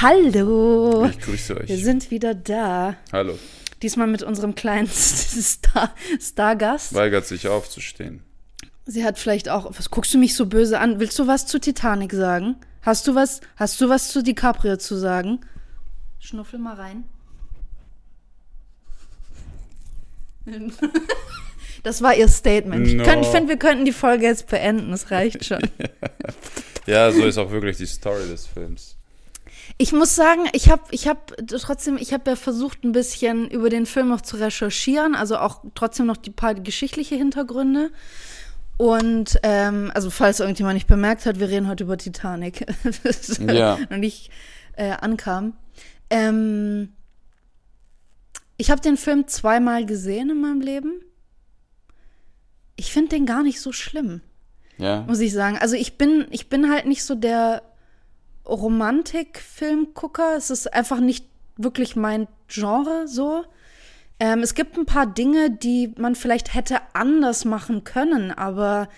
Hallo! Ich grüße euch. Wir sind wieder da. Hallo. Diesmal mit unserem kleinen Star- Stargast. Weigert sich aufzustehen. Sie hat vielleicht auch. Was guckst du mich so böse an? Willst du was zu Titanic sagen? Hast du was? Hast du was zu DiCaprio zu sagen? Schnuffel mal rein. Das war ihr Statement. Ich, No. ich finde, wir könnten die Folge jetzt beenden. Das reicht schon. Ja, so ist auch wirklich die Story des Films. Ich muss sagen, ich habe ich hab trotzdem, ich habe ja versucht, ein bisschen über den Film noch zu recherchieren, also auch trotzdem noch die paar geschichtliche Hintergründe. Und ähm, also falls irgendjemand nicht bemerkt hat, wir reden heute über Titanic. Ja. noch nicht äh, ankam. Ähm, ich habe den Film zweimal gesehen in meinem Leben. Ich finde den gar nicht so schlimm Ja. muss ich sagen. Also ich bin, ich bin halt nicht so der Romantik-Filmgucker. Es ist einfach nicht wirklich mein Genre so. Ähm, es gibt ein paar Dinge, die man vielleicht hätte anders machen können, aber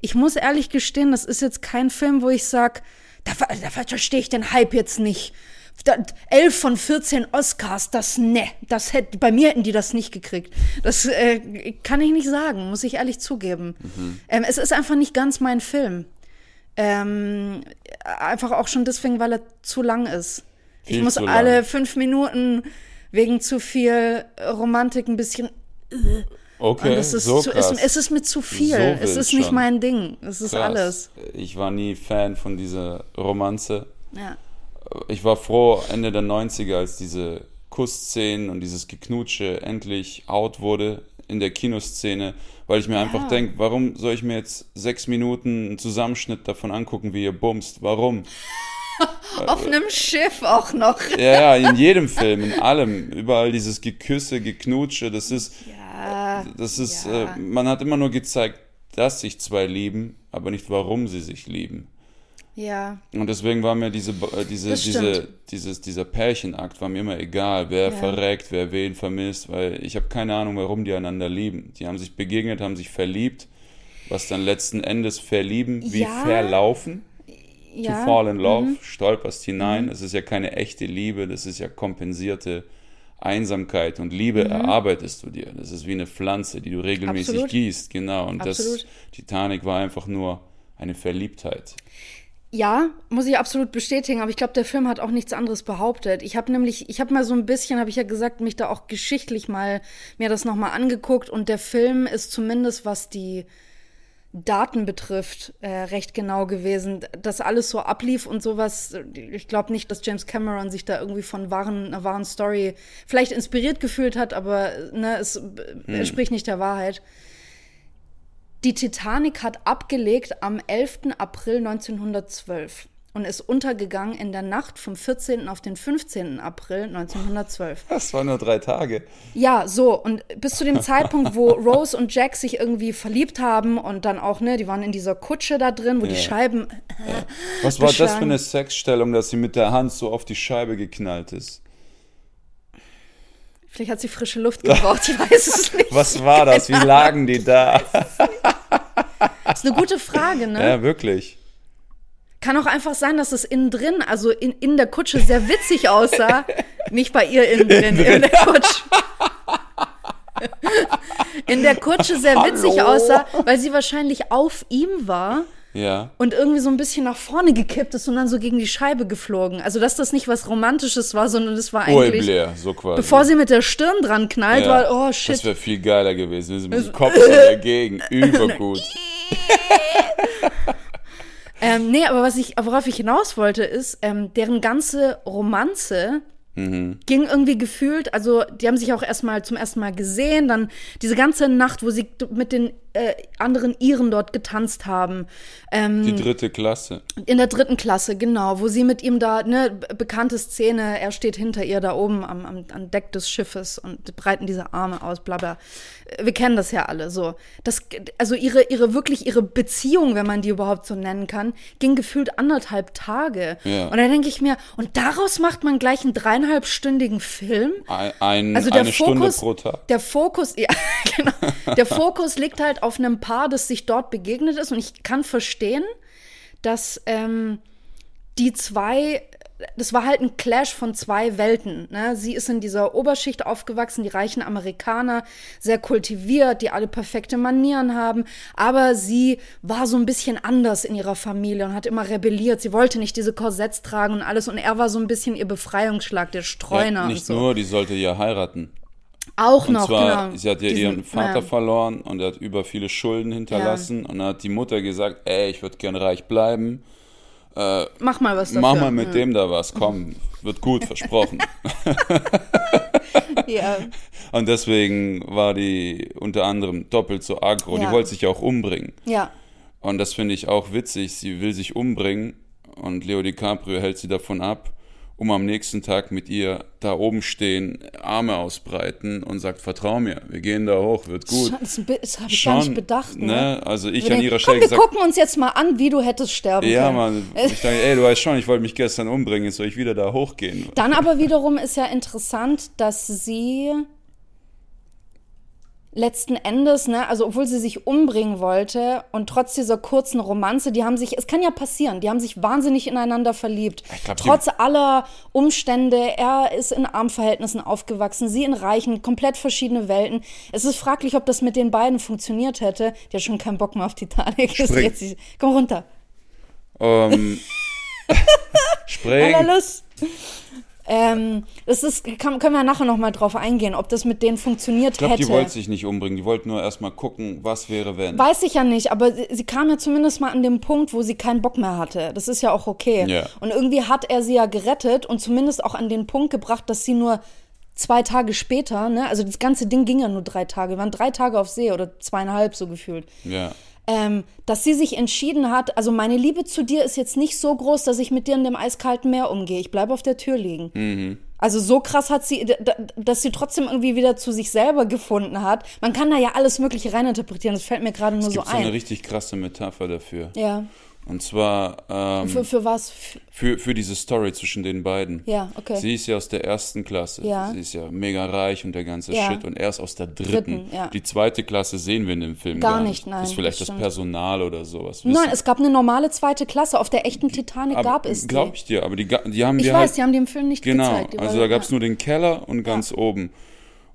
ich muss ehrlich gestehen, das ist jetzt kein Film, wo ich sage, da, da verstehe ich den Hype jetzt nicht. Da, 11 von 14 Oscars, das ne, das hätte, bei mir hätten die das nicht gekriegt. Das äh, kann ich nicht sagen, muss ich ehrlich zugeben. Ähm, es ist einfach nicht ganz mein Film. Ähm, einfach auch schon deswegen, weil er zu lang ist. ich Viel muss zu alle fünf Minuten wegen zu viel Romantik ein bisschen. Okay, Und es ist, so zu, krass. es, es ist mir zu viel. So es ist nicht schon. mein Ding. Es ist Krass. alles. Ich war nie Fan von dieser Romanze. Ja. Ich war froh Ende der 90er, als diese Kussszenen und dieses Geknutsche endlich out wurde in der Kinoszene, weil ich mir einfach denke, warum soll ich mir jetzt sechs Minuten einen Zusammenschnitt davon angucken, wie ihr bumst? Warum? Auf einem Schiff auch noch. Ja, ja, in jedem Film, in allem, überall dieses Geküsse, Geknutsche, das ist, Ja. das ist, Ja. äh, man hat immer nur gezeigt, dass sich zwei lieben, aber nicht warum sie sich lieben. Ja. Und deswegen war mir diese, äh, diese, diese, dieses, dieser Pärchenakt war mir immer egal, wer Ja. verreckt, wer wen vermisst, weil ich habe keine Ahnung, warum die einander lieben. Die haben sich begegnet, haben sich verliebt, was dann letzten Endes verlieben, wie Ja. verlaufen. ja. Mhm. to fall in love, stolperst hinein. Es ist ja keine echte Liebe, das ist ja kompensierte Einsamkeit und Liebe Mhm. erarbeitest du dir. Das ist wie eine Pflanze, die du regelmäßig Absolut. gießt, genau. Und Absolut. das Titanic war einfach nur eine Verliebtheit. Ja, muss ich absolut bestätigen, aber ich glaube, der Film hat auch nichts anderes behauptet. Ich habe nämlich, ich habe mal so ein bisschen, habe ich ja gesagt, mich da auch geschichtlich mal mir das nochmal angeguckt und der Film ist zumindest, was die Daten betrifft, äh, recht genau gewesen. Dass alles so ablief und sowas, ich glaube nicht, dass James Cameron sich da irgendwie von wahren, einer wahren Story vielleicht inspiriert gefühlt hat, aber ne, es äh, entspricht nicht der Wahrheit. Die Titanic hat abgelegt am 11. April 1912 und ist untergegangen in der Nacht vom 14. auf den 15. April 1912. Das waren nur drei Tage. Ja, so, und bis zu dem Zeitpunkt, wo Rose und Jack sich irgendwie verliebt haben und dann auch, ne, die waren in dieser Kutsche da drin, wo die Ja. Scheiben. Was war das für eine Sexstellung, dass sie mit der Hand so auf die Scheibe geknallt ist? Vielleicht hat sie frische Luft gebraucht, ich weiß es nicht. Was war das? Wie lagen die da? Das ist eine gute Frage, ne? Ja, wirklich. Kann auch einfach sein, dass es innen drin, also in, in der Kutsche, sehr witzig aussah. Nicht bei ihr innen drin, in der Kutsche. In der Kutsche sehr witzig Hallo? aussah, weil sie wahrscheinlich auf ihm war Ja. und irgendwie so ein bisschen nach vorne gekippt ist und dann so gegen die Scheibe geflogen. Also, dass das nicht was Romantisches war, sondern das war eigentlich, Blair, so quasi. bevor sie mit der Stirn dran knallt, Ja. war, oh Das shit. wäre viel geiler gewesen. Wir sind mit dem Kopf so dagegen. Übergut. Ähm, nee, aber was ich, worauf ich hinaus wollte, ist, ähm, deren ganze Romanze Ging irgendwie gefühlt, also die haben sich auch erstmal zum ersten Mal gesehen, dann diese ganze Nacht, wo sie mit den äh, anderen Iren dort getanzt haben. Ähm, Die dritte Klasse. in der dritten Klasse, genau, wo sie mit ihm da, ne, be- bekannte Szene, er steht hinter ihr da oben am, am, am Deck des Schiffes und breiten diese Arme aus, bla bla. Wir kennen das ja alle so. Das, also ihre, ihre wirklich ihre Beziehung, wenn man die überhaupt so nennen kann, ging gefühlt anderthalb Tage. Ja. Und da denke ich mir, und daraus macht man gleich einen dreieinhalbstündigen Film? Ein, ein, Also der eine Stunde Fokus, pro Tag. der Fokus, ja, genau. Der Fokus liegt halt auf einem Paar, das sich dort begegnet ist. Und ich kann verstehen, dass ähm, die zwei, das war halt ein Clash von zwei Welten. Ne? Sie ist in dieser Oberschicht aufgewachsen, die reichen Amerikaner, sehr kultiviert, die alle perfekte Manieren haben. Aber sie war so ein bisschen anders in ihrer Familie und hat immer rebelliert. Sie wollte nicht diese Korsetts tragen und alles. Und er war so ein bisschen ihr Befreiungsschlag, der Streuner Ja, nicht so. nur, die sollte ja heiraten. Auch Und noch, zwar, genau. sie hat ja Diesen- ihren Vater ja. verloren und er hat über viele Schulden hinterlassen. Und dann hat die Mutter gesagt, ey, ich würde gern reich bleiben. Mach mal was dafür. Mach mal mit dem da was, komm, wird gut, versprochen. Ja, Und deswegen war die unter anderem doppelt so aggro. Ja. Die wollte sich ja auch umbringen. ja. Und das finde ich auch witzig. Sie will sich umbringen und Leo DiCaprio hält sie davon ab, um am nächsten Tag mit ihr da oben stehen, Arme ausbreiten und sagt, vertrau mir, wir gehen da hoch, wird gut. Schon, das, das habe ich gar nicht bedacht. Ne? ne? Also ich Wir an ihrer Komm, Stelle wir gesagt, gucken uns jetzt mal an, wie du hättest sterben ja, können. Mann, ich dachte, ey, du weißt schon, ich wollte mich gestern umbringen, jetzt soll ich wieder da hochgehen. Dann aber wiederum ist ja interessant, dass sie letzten Endes, ne, also obwohl sie sich umbringen wollte und trotz dieser kurzen Romanze, die haben sich, es kann ja passieren, die haben sich wahnsinnig ineinander verliebt. Glaub, trotz aller Umstände, er ist in Armverhältnissen aufgewachsen, sie in reichen, komplett verschiedene Welten. Es ist fraglich, ob das mit den beiden funktioniert hätte. Die hat schon keinen Bock mehr auf Titanic. Jetzt, komm runter. Ähm, spring. Aller Lust. Ähm, das ist, kann, können wir nachher noch mal drauf eingehen, ob das mit denen funktioniert Ich glaube, hätte. die wollte sich nicht umbringen, die wollten nur erstmal gucken, was wäre, wenn. Weiß ich ja nicht, aber sie, sie kam ja zumindest mal an den Punkt, wo sie keinen Bock mehr hatte. Das ist ja auch okay. Ja. Und irgendwie hat er sie ja gerettet und zumindest auch an den Punkt gebracht, dass sie nur zwei Tage später, ne, also das ganze Ding ging ja nur drei Tage, wir waren drei Tage auf See oder zweieinhalb so gefühlt. Ja. Ähm, dass sie sich entschieden hat, also meine Liebe zu dir ist jetzt nicht so groß, dass ich mit dir in dem eiskalten Meer umgehe. Ich bleibe auf der Tür liegen. Mhm. Also so krass hat sie, dass sie trotzdem irgendwie wieder zu sich selber gefunden hat. Man kann da ja alles Mögliche reininterpretieren. Das fällt mir gerade nur so gibt so eine ein. richtig krasse Metapher dafür. Ja. Und zwar ähm, Für, für was? Für, für diese Story zwischen den beiden. Ja, okay. Sie ist ja aus der ersten Klasse. Ja. Sie ist ja mega reich und der ganze Ja. Shit. Und er ist aus der dritten. Dritten, ja. Die zweite Klasse sehen wir in dem Film Gar gar, nicht, nein, Das ist vielleicht das das. Personal oder sowas. Nein, es gab eine normale zweite Klasse. Auf der echten Titanic gab es die. Glaube ich dir, aber die, die haben ich wir weiß, halt, die haben im Film nicht Genau, gezeigt. Die also da gab es nur den Keller und ganz oben.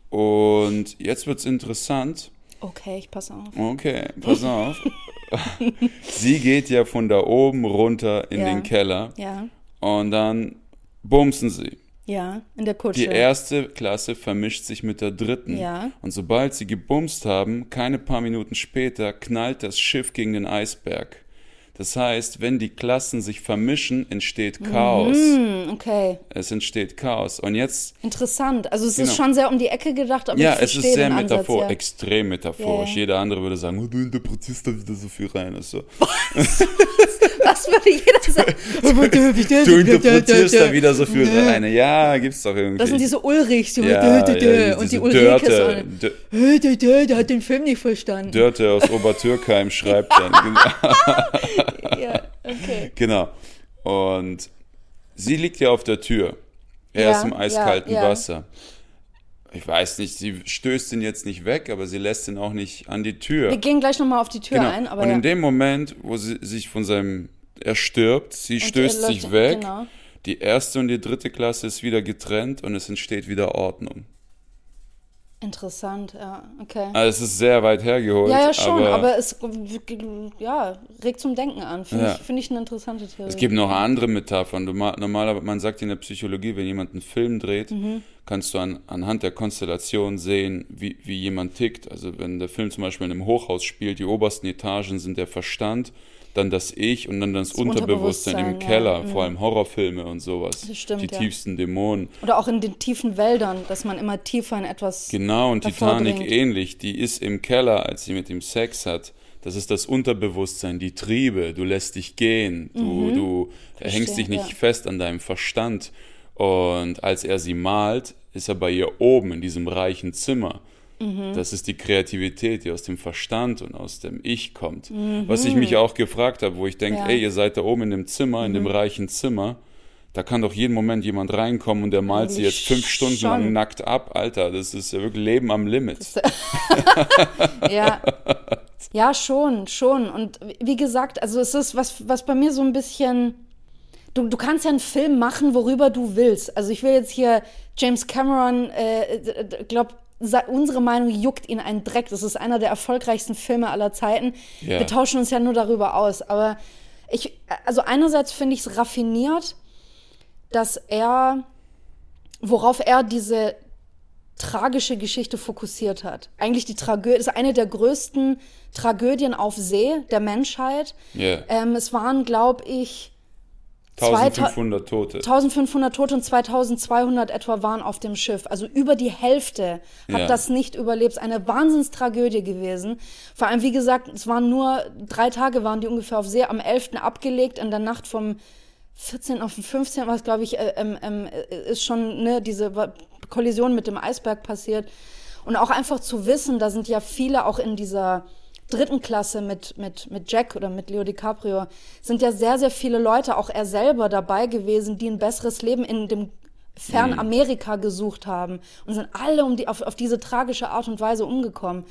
Und jetzt wird's interessant. Okay, ich passe auf. Okay, pass auf. Sie geht ja von da oben runter in Ja. den Keller Ja, und dann bumsen sie. ja, in der Kutsche. Die erste Klasse vermischt sich mit der dritten. Ja. Und sobald sie gebumst haben, keine paar Minuten später, knallt das Schiff gegen den Eisberg. Das heißt, wenn die Klassen sich vermischen, entsteht Chaos. Hm, okay, Es entsteht Chaos. Und jetzt, interessant. Also es Genau. ist schon sehr um die Ecke gedacht, aber ja, es ist sehr den Ansatz, metaphor, ja. extrem metaphorisch. Ja. Jeder andere würde sagen, oh, du interpretierst da wieder so viel rein. Also, Was würde jeder sagen? du interpretierst da wieder so viel rein. Ja, gibt's doch irgendwie. Das sind diese Ulrichs, die ja, ja, und die diese Ulrikes. Dörte, der, hat den Film nicht verstanden. Dörte aus Obertürkheim schreibt dann. Ja, okay. Genau. Und sie liegt ja auf der Tür. Er Ja, ist im eiskalten ja, ja. Wasser. Ich weiß nicht, sie stößt ihn jetzt nicht weg, aber sie lässt ihn auch nicht an die Tür. Wir gehen gleich nochmal auf die Tür genau. ein, aber Und ja. in dem Moment, wo sie sich von seinem, er stirbt, sie Und stößt sich weg. genau. Die erste und die dritte Klasse ist wieder getrennt und es entsteht wieder Ordnung. Interessant, ja, okay. Also es ist sehr weit hergeholt. ja, ja, schon, aber, aber, es ja, regt zum Denken an. Finde Ja. ich, find ich eine interessante Theorie. Es gibt noch andere Metaphern. Normalerweise, man sagt in der Psychologie, wenn jemand einen Film dreht, Mhm. kannst du an, anhand der Konstellation sehen, wie, wie jemand tickt. Also wenn der Film zum Beispiel in einem Hochhaus spielt, die obersten Etagen sind der Verstand, dann das Ich und dann das, das Unterbewusstsein, im Keller, ja. vor allem Horrorfilme und sowas. Das stimmt, die ja. tiefsten Dämonen. Oder auch in den tiefen Wäldern, dass man immer tiefer in etwas. Genau, und Titanic ähnlich. Die ist im Keller, als sie mit ihm Sex hat. Das ist das Unterbewusstsein, die Triebe. Du lässt dich gehen. Du, mhm. du Verstehe, hängst dich nicht ja. fest an deinem Verstand. Und als er sie malt, ist er bei ihr oben in diesem reichen Zimmer. Mhm. Das ist die Kreativität, die aus dem Verstand und aus dem Ich kommt. Mhm. Was ich mich auch gefragt habe, wo ich denke, ja. ey, ihr seid da oben in dem Zimmer, in dem mhm. reichen Zimmer. Da kann doch jeden Moment jemand reinkommen und der malt sie jetzt fünf Stunden schon. lang nackt ab. Alter, das ist ja wirklich Leben am Limit. ja. ja, schon, schon. Und wie gesagt, also es ist was, was bei mir so ein bisschen du, du kannst ja einen Film machen, worüber du willst. Also ich will jetzt hier James Cameron, äh, glaub, unsere Meinung juckt ihn einen Dreck. Das ist einer der erfolgreichsten Filme aller Zeiten. Yeah. Wir tauschen uns ja nur darüber aus. Aber ich, also einerseits finde ich es raffiniert, dass er, worauf er diese tragische Geschichte fokussiert hat. Eigentlich die Tragödie, ist eine der größten Tragödien auf See der Menschheit. Yeah. Ähm, es waren, glaube ich, 1500 Tote. 1500 Tote und 2200 etwa waren auf dem Schiff. Also über die Hälfte hat ja. das nicht überlebt. Eine Wahnsinnstragödie gewesen. Vor allem, wie gesagt, es waren nur drei Tage waren die ungefähr auf See. Am 11. abgelegt, in der Nacht vom 14 auf den 15. was glaube ich, äh, ähm, äh, ist schon ne, diese Kollision mit dem Eisberg passiert. Und auch einfach zu wissen, da sind ja viele auch in dieser dritten Klasse mit, mit, mit Jack oder mit Leo DiCaprio sind ja sehr, sehr viele Leute, auch er selber dabei gewesen, die ein besseres Leben in dem fernen mhm. Gesucht haben und sind alle um die, auf, auf diese tragische Art und Weise umgekommen.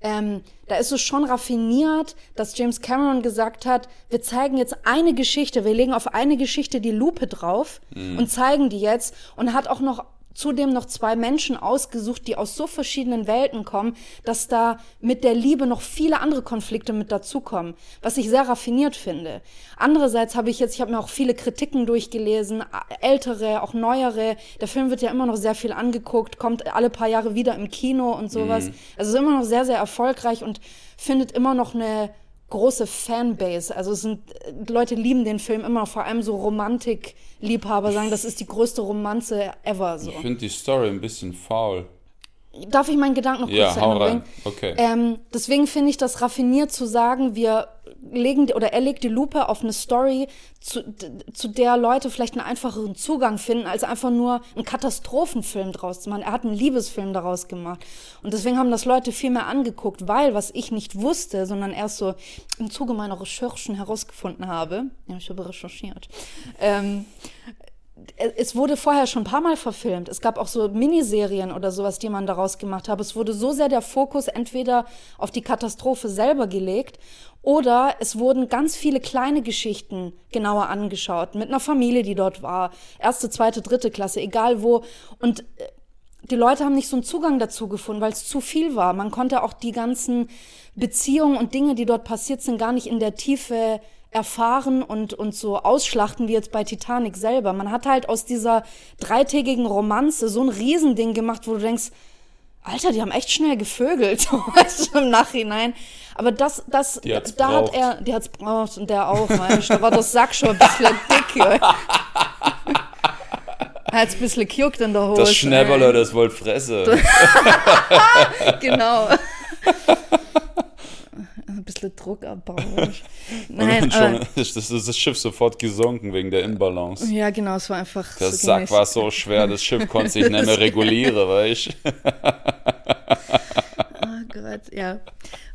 Ähm, da ist es schon raffiniert, dass James Cameron gesagt hat, wir zeigen jetzt eine Geschichte, wir legen auf eine Geschichte die Lupe drauf mhm. und zeigen die jetzt und hat auch noch zudem noch zwei Menschen ausgesucht, die aus so verschiedenen Welten kommen, dass da mit der Liebe noch viele andere Konflikte mit dazukommen, was ich sehr raffiniert finde. Andererseits habe ich jetzt, ich habe mir auch viele Kritiken durchgelesen, ältere, auch neuere. Der Film wird ja immer noch sehr viel angeguckt, kommt alle paar Jahre wieder im Kino und sowas. Mhm. Also ist immer noch sehr, sehr erfolgreich und findet immer noch eine große Fanbase. Also es sind Leute lieben den Film immer, vor allem so Romantik-Liebhaber sagen, das ist die größte Romanze ever. So. Ich finde die Story ein bisschen faul. Darf ich meinen Gedanken noch kurz ja, zu Ende bringen? Okay. Ähm, deswegen finde ich das raffiniert zu sagen, wir legen oder er legt die Lupe auf eine Story, zu, zu der Leute vielleicht einen einfacheren Zugang finden, als einfach nur einen Katastrophenfilm draus zu machen. Er hat einen Liebesfilm daraus gemacht. Und deswegen haben das Leute viel mehr angeguckt, weil, was ich nicht wusste, sondern erst so im Zuge meiner Recherchen herausgefunden habe, ja, ich habe recherchiert, ähm, es wurde vorher schon ein paar Mal verfilmt. Es gab auch so Miniserien oder sowas, die man daraus gemacht hat. Es wurde so sehr der Fokus entweder auf die Katastrophe selber gelegt oder es wurden ganz viele kleine Geschichten genauer angeschaut mit einer Familie, die dort war. Erste, zweite, dritte Klasse, egal wo. Und äh, die Leute haben nicht so einen Zugang dazu gefunden, weil es zu viel war. Man konnte auch die ganzen Beziehungen und Dinge, die dort passiert sind, gar nicht in der Tiefe erfahren und, und so ausschlachten wie jetzt bei Titanic selber. Man hat halt aus dieser dreitägigen Romanze so ein Riesending gemacht, wo du denkst, Alter, die haben echt schnell gevögelt, im Nachhinein. Aber das, das, da braucht. hat er, die hat's braucht und der auch, Mensch, da war das Sack schon ein bisschen dick, Hat's ein bisschen gejuckt in der Hose. Das Schnäberle, das wollt fresse. genau ein bisschen Druck abbauen. Nein, und schon ist das, das Schiff sofort gesunken wegen der Imbalance. Ja, genau, es war einfach. Der so Sack war so schwer, das Schiff konnte sich nicht mehr regulieren, weißt du? oh Gott, ja.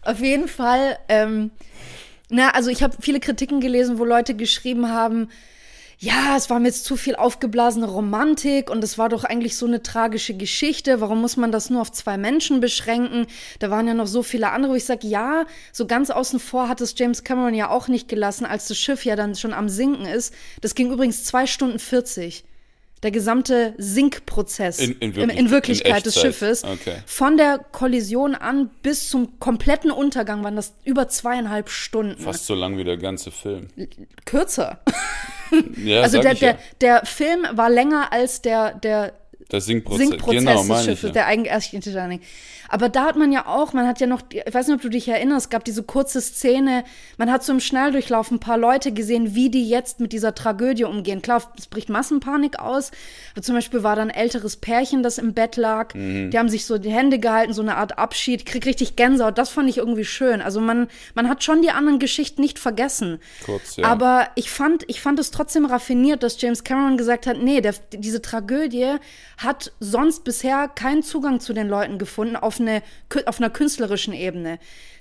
Auf jeden Fall, ähm, na, also ich habe viele Kritiken gelesen, wo Leute geschrieben haben, ja, es war mir jetzt zu viel aufgeblasene Romantik und es war doch eigentlich so eine tragische Geschichte. Warum muss man das nur auf zwei Menschen beschränken? Da waren ja noch so viele andere, wo ich sage, ja, so ganz außen vor hat es James Cameron ja auch nicht gelassen, als das Schiff ja dann schon am Sinken ist. Das ging übrigens zwei Stunden 40 der gesamte Sinkprozess in, in, wirklich, in Wirklichkeit in des Schiffes. Okay. Von der Kollision an bis zum kompletten Untergang waren das über zweieinhalb Stunden. Fast so lang wie der ganze Film. Kürzer. ja, also der, der, ja. der Film war länger als der, der Der Sinkprozess, Sinkprozess genau, des meine ich, Schiffes, ja. der eigentliche Titanic. Aber da hat man ja auch, man hat ja noch, ich weiß nicht, ob du dich erinnerst, gab diese kurze Szene, man hat so im Schnelldurchlauf ein paar Leute gesehen, wie die jetzt mit dieser Tragödie umgehen. Klar, es bricht Massenpanik aus. Aber zum Beispiel war da ein älteres Pärchen, das im Bett lag. Mhm. Die haben sich so die Hände gehalten, so eine Art Abschied. Krieg richtig Gänsehaut. Das fand ich irgendwie schön. Also man, man hat schon die anderen Geschichten nicht vergessen. Kurz, ja. Aber ich fand, ich fand es trotzdem raffiniert, dass James Cameron gesagt hat, nee, der, diese Tragödie hat sonst bisher keinen Zugang zu den Leuten gefunden auf, eine, auf einer künstlerischen Ebene.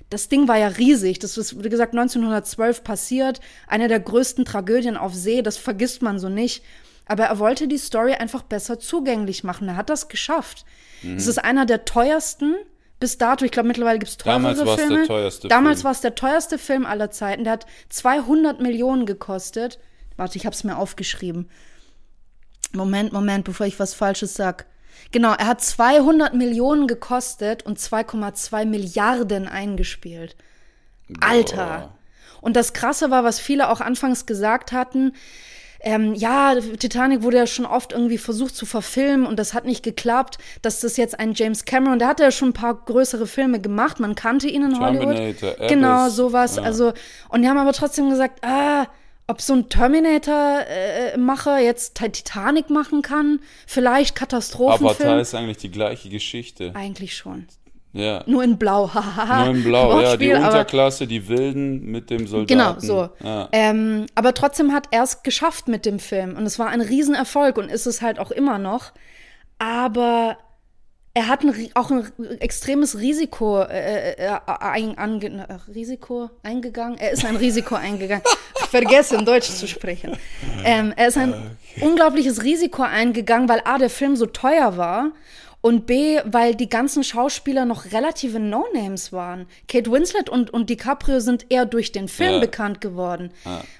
Das Ding war ja riesig. Das ist, wie gesagt, 1912 passiert. Eine der größten Tragödien auf See. Das vergisst man so nicht. Aber er wollte die Story einfach besser zugänglich machen. Er hat das geschafft. Mhm. Es ist einer der teuersten bis dato. Ich glaube, mittlerweile gibt es teurere Damals war's der Filme. teuerste Damals war es der teuerste Film aller Zeiten. Der hat 200 Millionen gekostet. Warte, ich habe es mir aufgeschrieben. Moment, Moment, bevor ich was Falsches sag. Genau, er hat 200 Millionen gekostet und 2,2 Milliarden eingespielt. Alter. Und das Krasse war, was viele auch anfangs gesagt hatten, ähm, ja, Titanic wurde ja schon oft irgendwie versucht zu verfilmen und das hat nicht geklappt, dass das jetzt ein James Cameron, der hatte ja schon ein paar größere Filme gemacht, man kannte ihn in Hollywood. Terminator, Abyss, genau, sowas. ja. Also, und die haben aber trotzdem gesagt, ah, ob so ein Terminator-Macher jetzt Titanic machen kann, vielleicht Katastrophenfilm. Avatar ist eigentlich die gleiche Geschichte. Eigentlich schon. Ja. Nur in Blau, hahaha. Nur in Blau, ja. Die Unterklasse, die Wilden mit dem Soldaten. Genau, so. Ja. Ähm, aber trotzdem hat er es geschafft mit dem Film. Und es war ein Riesenerfolg und ist es halt auch immer noch. Aber er hat ein, auch ein extremes Risiko, äh, äh, ein, ange, äh, Risiko eingegangen. Er ist ein Risiko eingegangen. Ich vergesse, in Deutsch zu sprechen. Ähm, er ist ein unglaubliches Risiko eingegangen, weil A, der Film so teuer war. Und B, weil die ganzen Schauspieler noch relative No-Names waren. Kate Winslet und, und DiCaprio sind eher durch den Film Ja. bekannt geworden.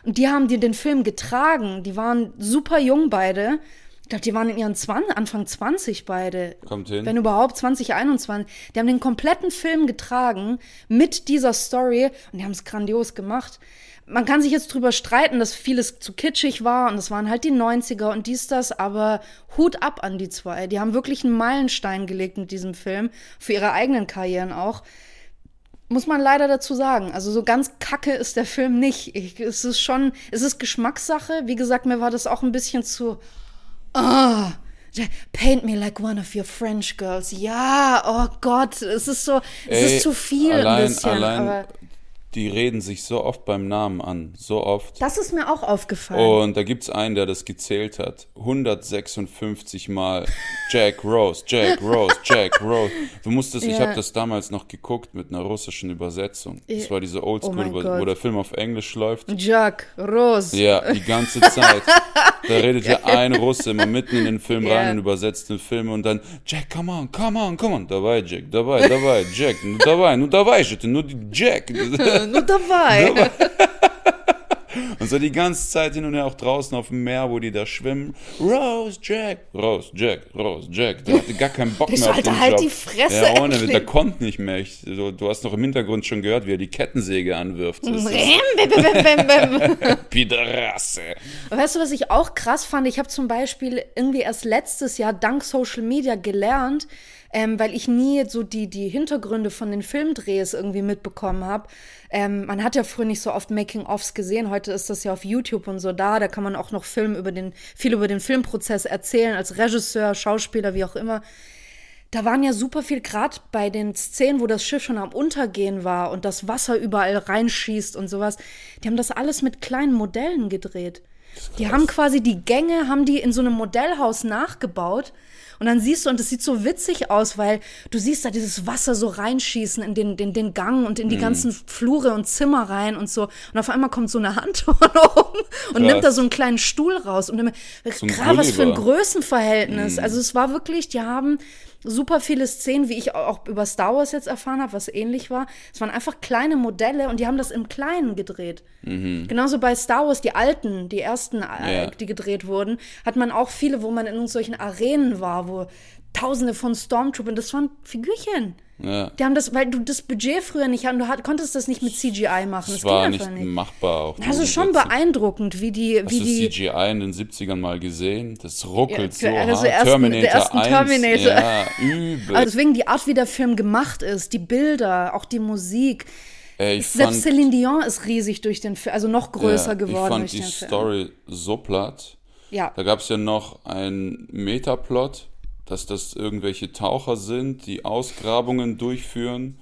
Und die haben die den Film getragen. Die waren super jung beide. Ich glaube, die waren in ihren 20, Anfang 20 beide. Kommt hin. Wenn überhaupt 2021. Die haben den kompletten Film getragen mit dieser Story und die haben es grandios gemacht. Man kann sich jetzt drüber streiten, dass vieles zu kitschig war und es waren halt die 90er und dies, das, aber Hut ab an die zwei. Die haben wirklich einen Meilenstein gelegt mit diesem Film, für ihre eigenen Karrieren auch. Muss man leider dazu sagen. Also so ganz kacke ist der Film nicht. Ich, es ist schon, es ist Geschmackssache. Wie gesagt, mir war das auch ein bisschen zu, Ah, paint me like one of your French girls. Ja, oh Gott, es ist so, es Ey, ist zu viel allein, ein bisschen. Allein, die reden sich so oft beim Namen an. So oft. das ist mir auch aufgefallen. Und da gibt's einen, der das gezählt hat. 156 Mal Jack Rose, Jack Rose, Jack Rose. Du musstest, ich Ja. habe das damals noch geguckt mit einer russischen Übersetzung. Das war diese Oh Oldschool, mein wo, Gott. wo der Film auf Englisch läuft. Jack, Rose. Ja, die ganze Zeit. Da redet ja ein Russe immer mitten in den Film Ja. rein und übersetzt den Film und dann Jack, come on, come on, come on. Давай, Jack, давай, давай, Jack, ну давай, ну давай же ты, ну Jack. Nur dabei. Und so die ganze Zeit hin und her auch draußen auf dem Meer, wo die da schwimmen. Rose, Jack, Rose, Jack, Rose, Jack. Der hatte gar keinen Bock mehr auf sollte den halt Job. die Fresse Ja, ohne, der konnte nicht mehr. Ich, so, du hast noch im Hintergrund schon gehört, wie er die Kettensäge anwirft. Piderasse. Weißt du, was ich auch krass fand? Ich habe zum Beispiel irgendwie erst letztes Jahr dank Social Media gelernt, ähm, weil ich nie so die, die Hintergründe von den Filmdrehs irgendwie mitbekommen habe. Ähm, man hat ja früher nicht so oft Making-ofs gesehen. Heute ist das ja auf YouTube und so da. Da kann man auch noch Film über den, viel über den Filmprozess erzählen, als Regisseur, Schauspieler, wie auch immer. Da waren ja super viel, gerade bei den Szenen, wo das Schiff schon am Untergehen war und das Wasser überall reinschießt und sowas. Die haben das alles mit kleinen Modellen gedreht. Die haben quasi die Gänge, haben die in so einem Modellhaus nachgebaut. Und dann siehst du, und es sieht so witzig aus, weil du siehst da dieses Wasser so reinschießen in den, den, den Gang und in die ganzen Flure und Zimmer rein und so. Und auf einmal kommt so eine Hand von oben und nimmt da so einen kleinen Stuhl raus. Und dann, gerade was für ein. Größenverhältnis. Also es war wirklich, die haben super viele Szenen, wie ich auch über Star Wars jetzt erfahren habe, was ähnlich war. Es waren einfach kleine Modelle und die haben das im Kleinen gedreht. Genauso bei Star Wars, die alten, die ersten, äh, Ja. die gedreht wurden, hat man auch viele, wo man in solchen Arenen war, war, wo Tausende von Stormtroopern, das waren Figürchen. Ja. Die haben das, weil du das Budget früher nicht hattest, du hat, konntest das nicht mit CGI machen. Das Das, war nicht, einfach nicht. machbar. Auch Also schon beeindruckend, wie die, Hast wie du die. CGI in den 70ern mal gesehen? Das ruckelt Ja, so also hart. ersten- Terminator der ersten 1. Terminator. Ja, übel. Aber deswegen die Art, wie der Film gemacht ist, die Bilder, auch die Musik. Ey, ich Selbst fand, Celine Dion ist riesig durch den Film, also noch größer ja, geworden Ich fand durch die den Film. Story so platt. Ja. Da gab es ja noch einen Metaplot, dass das irgendwelche Taucher sind, die Ausgrabungen durchführen.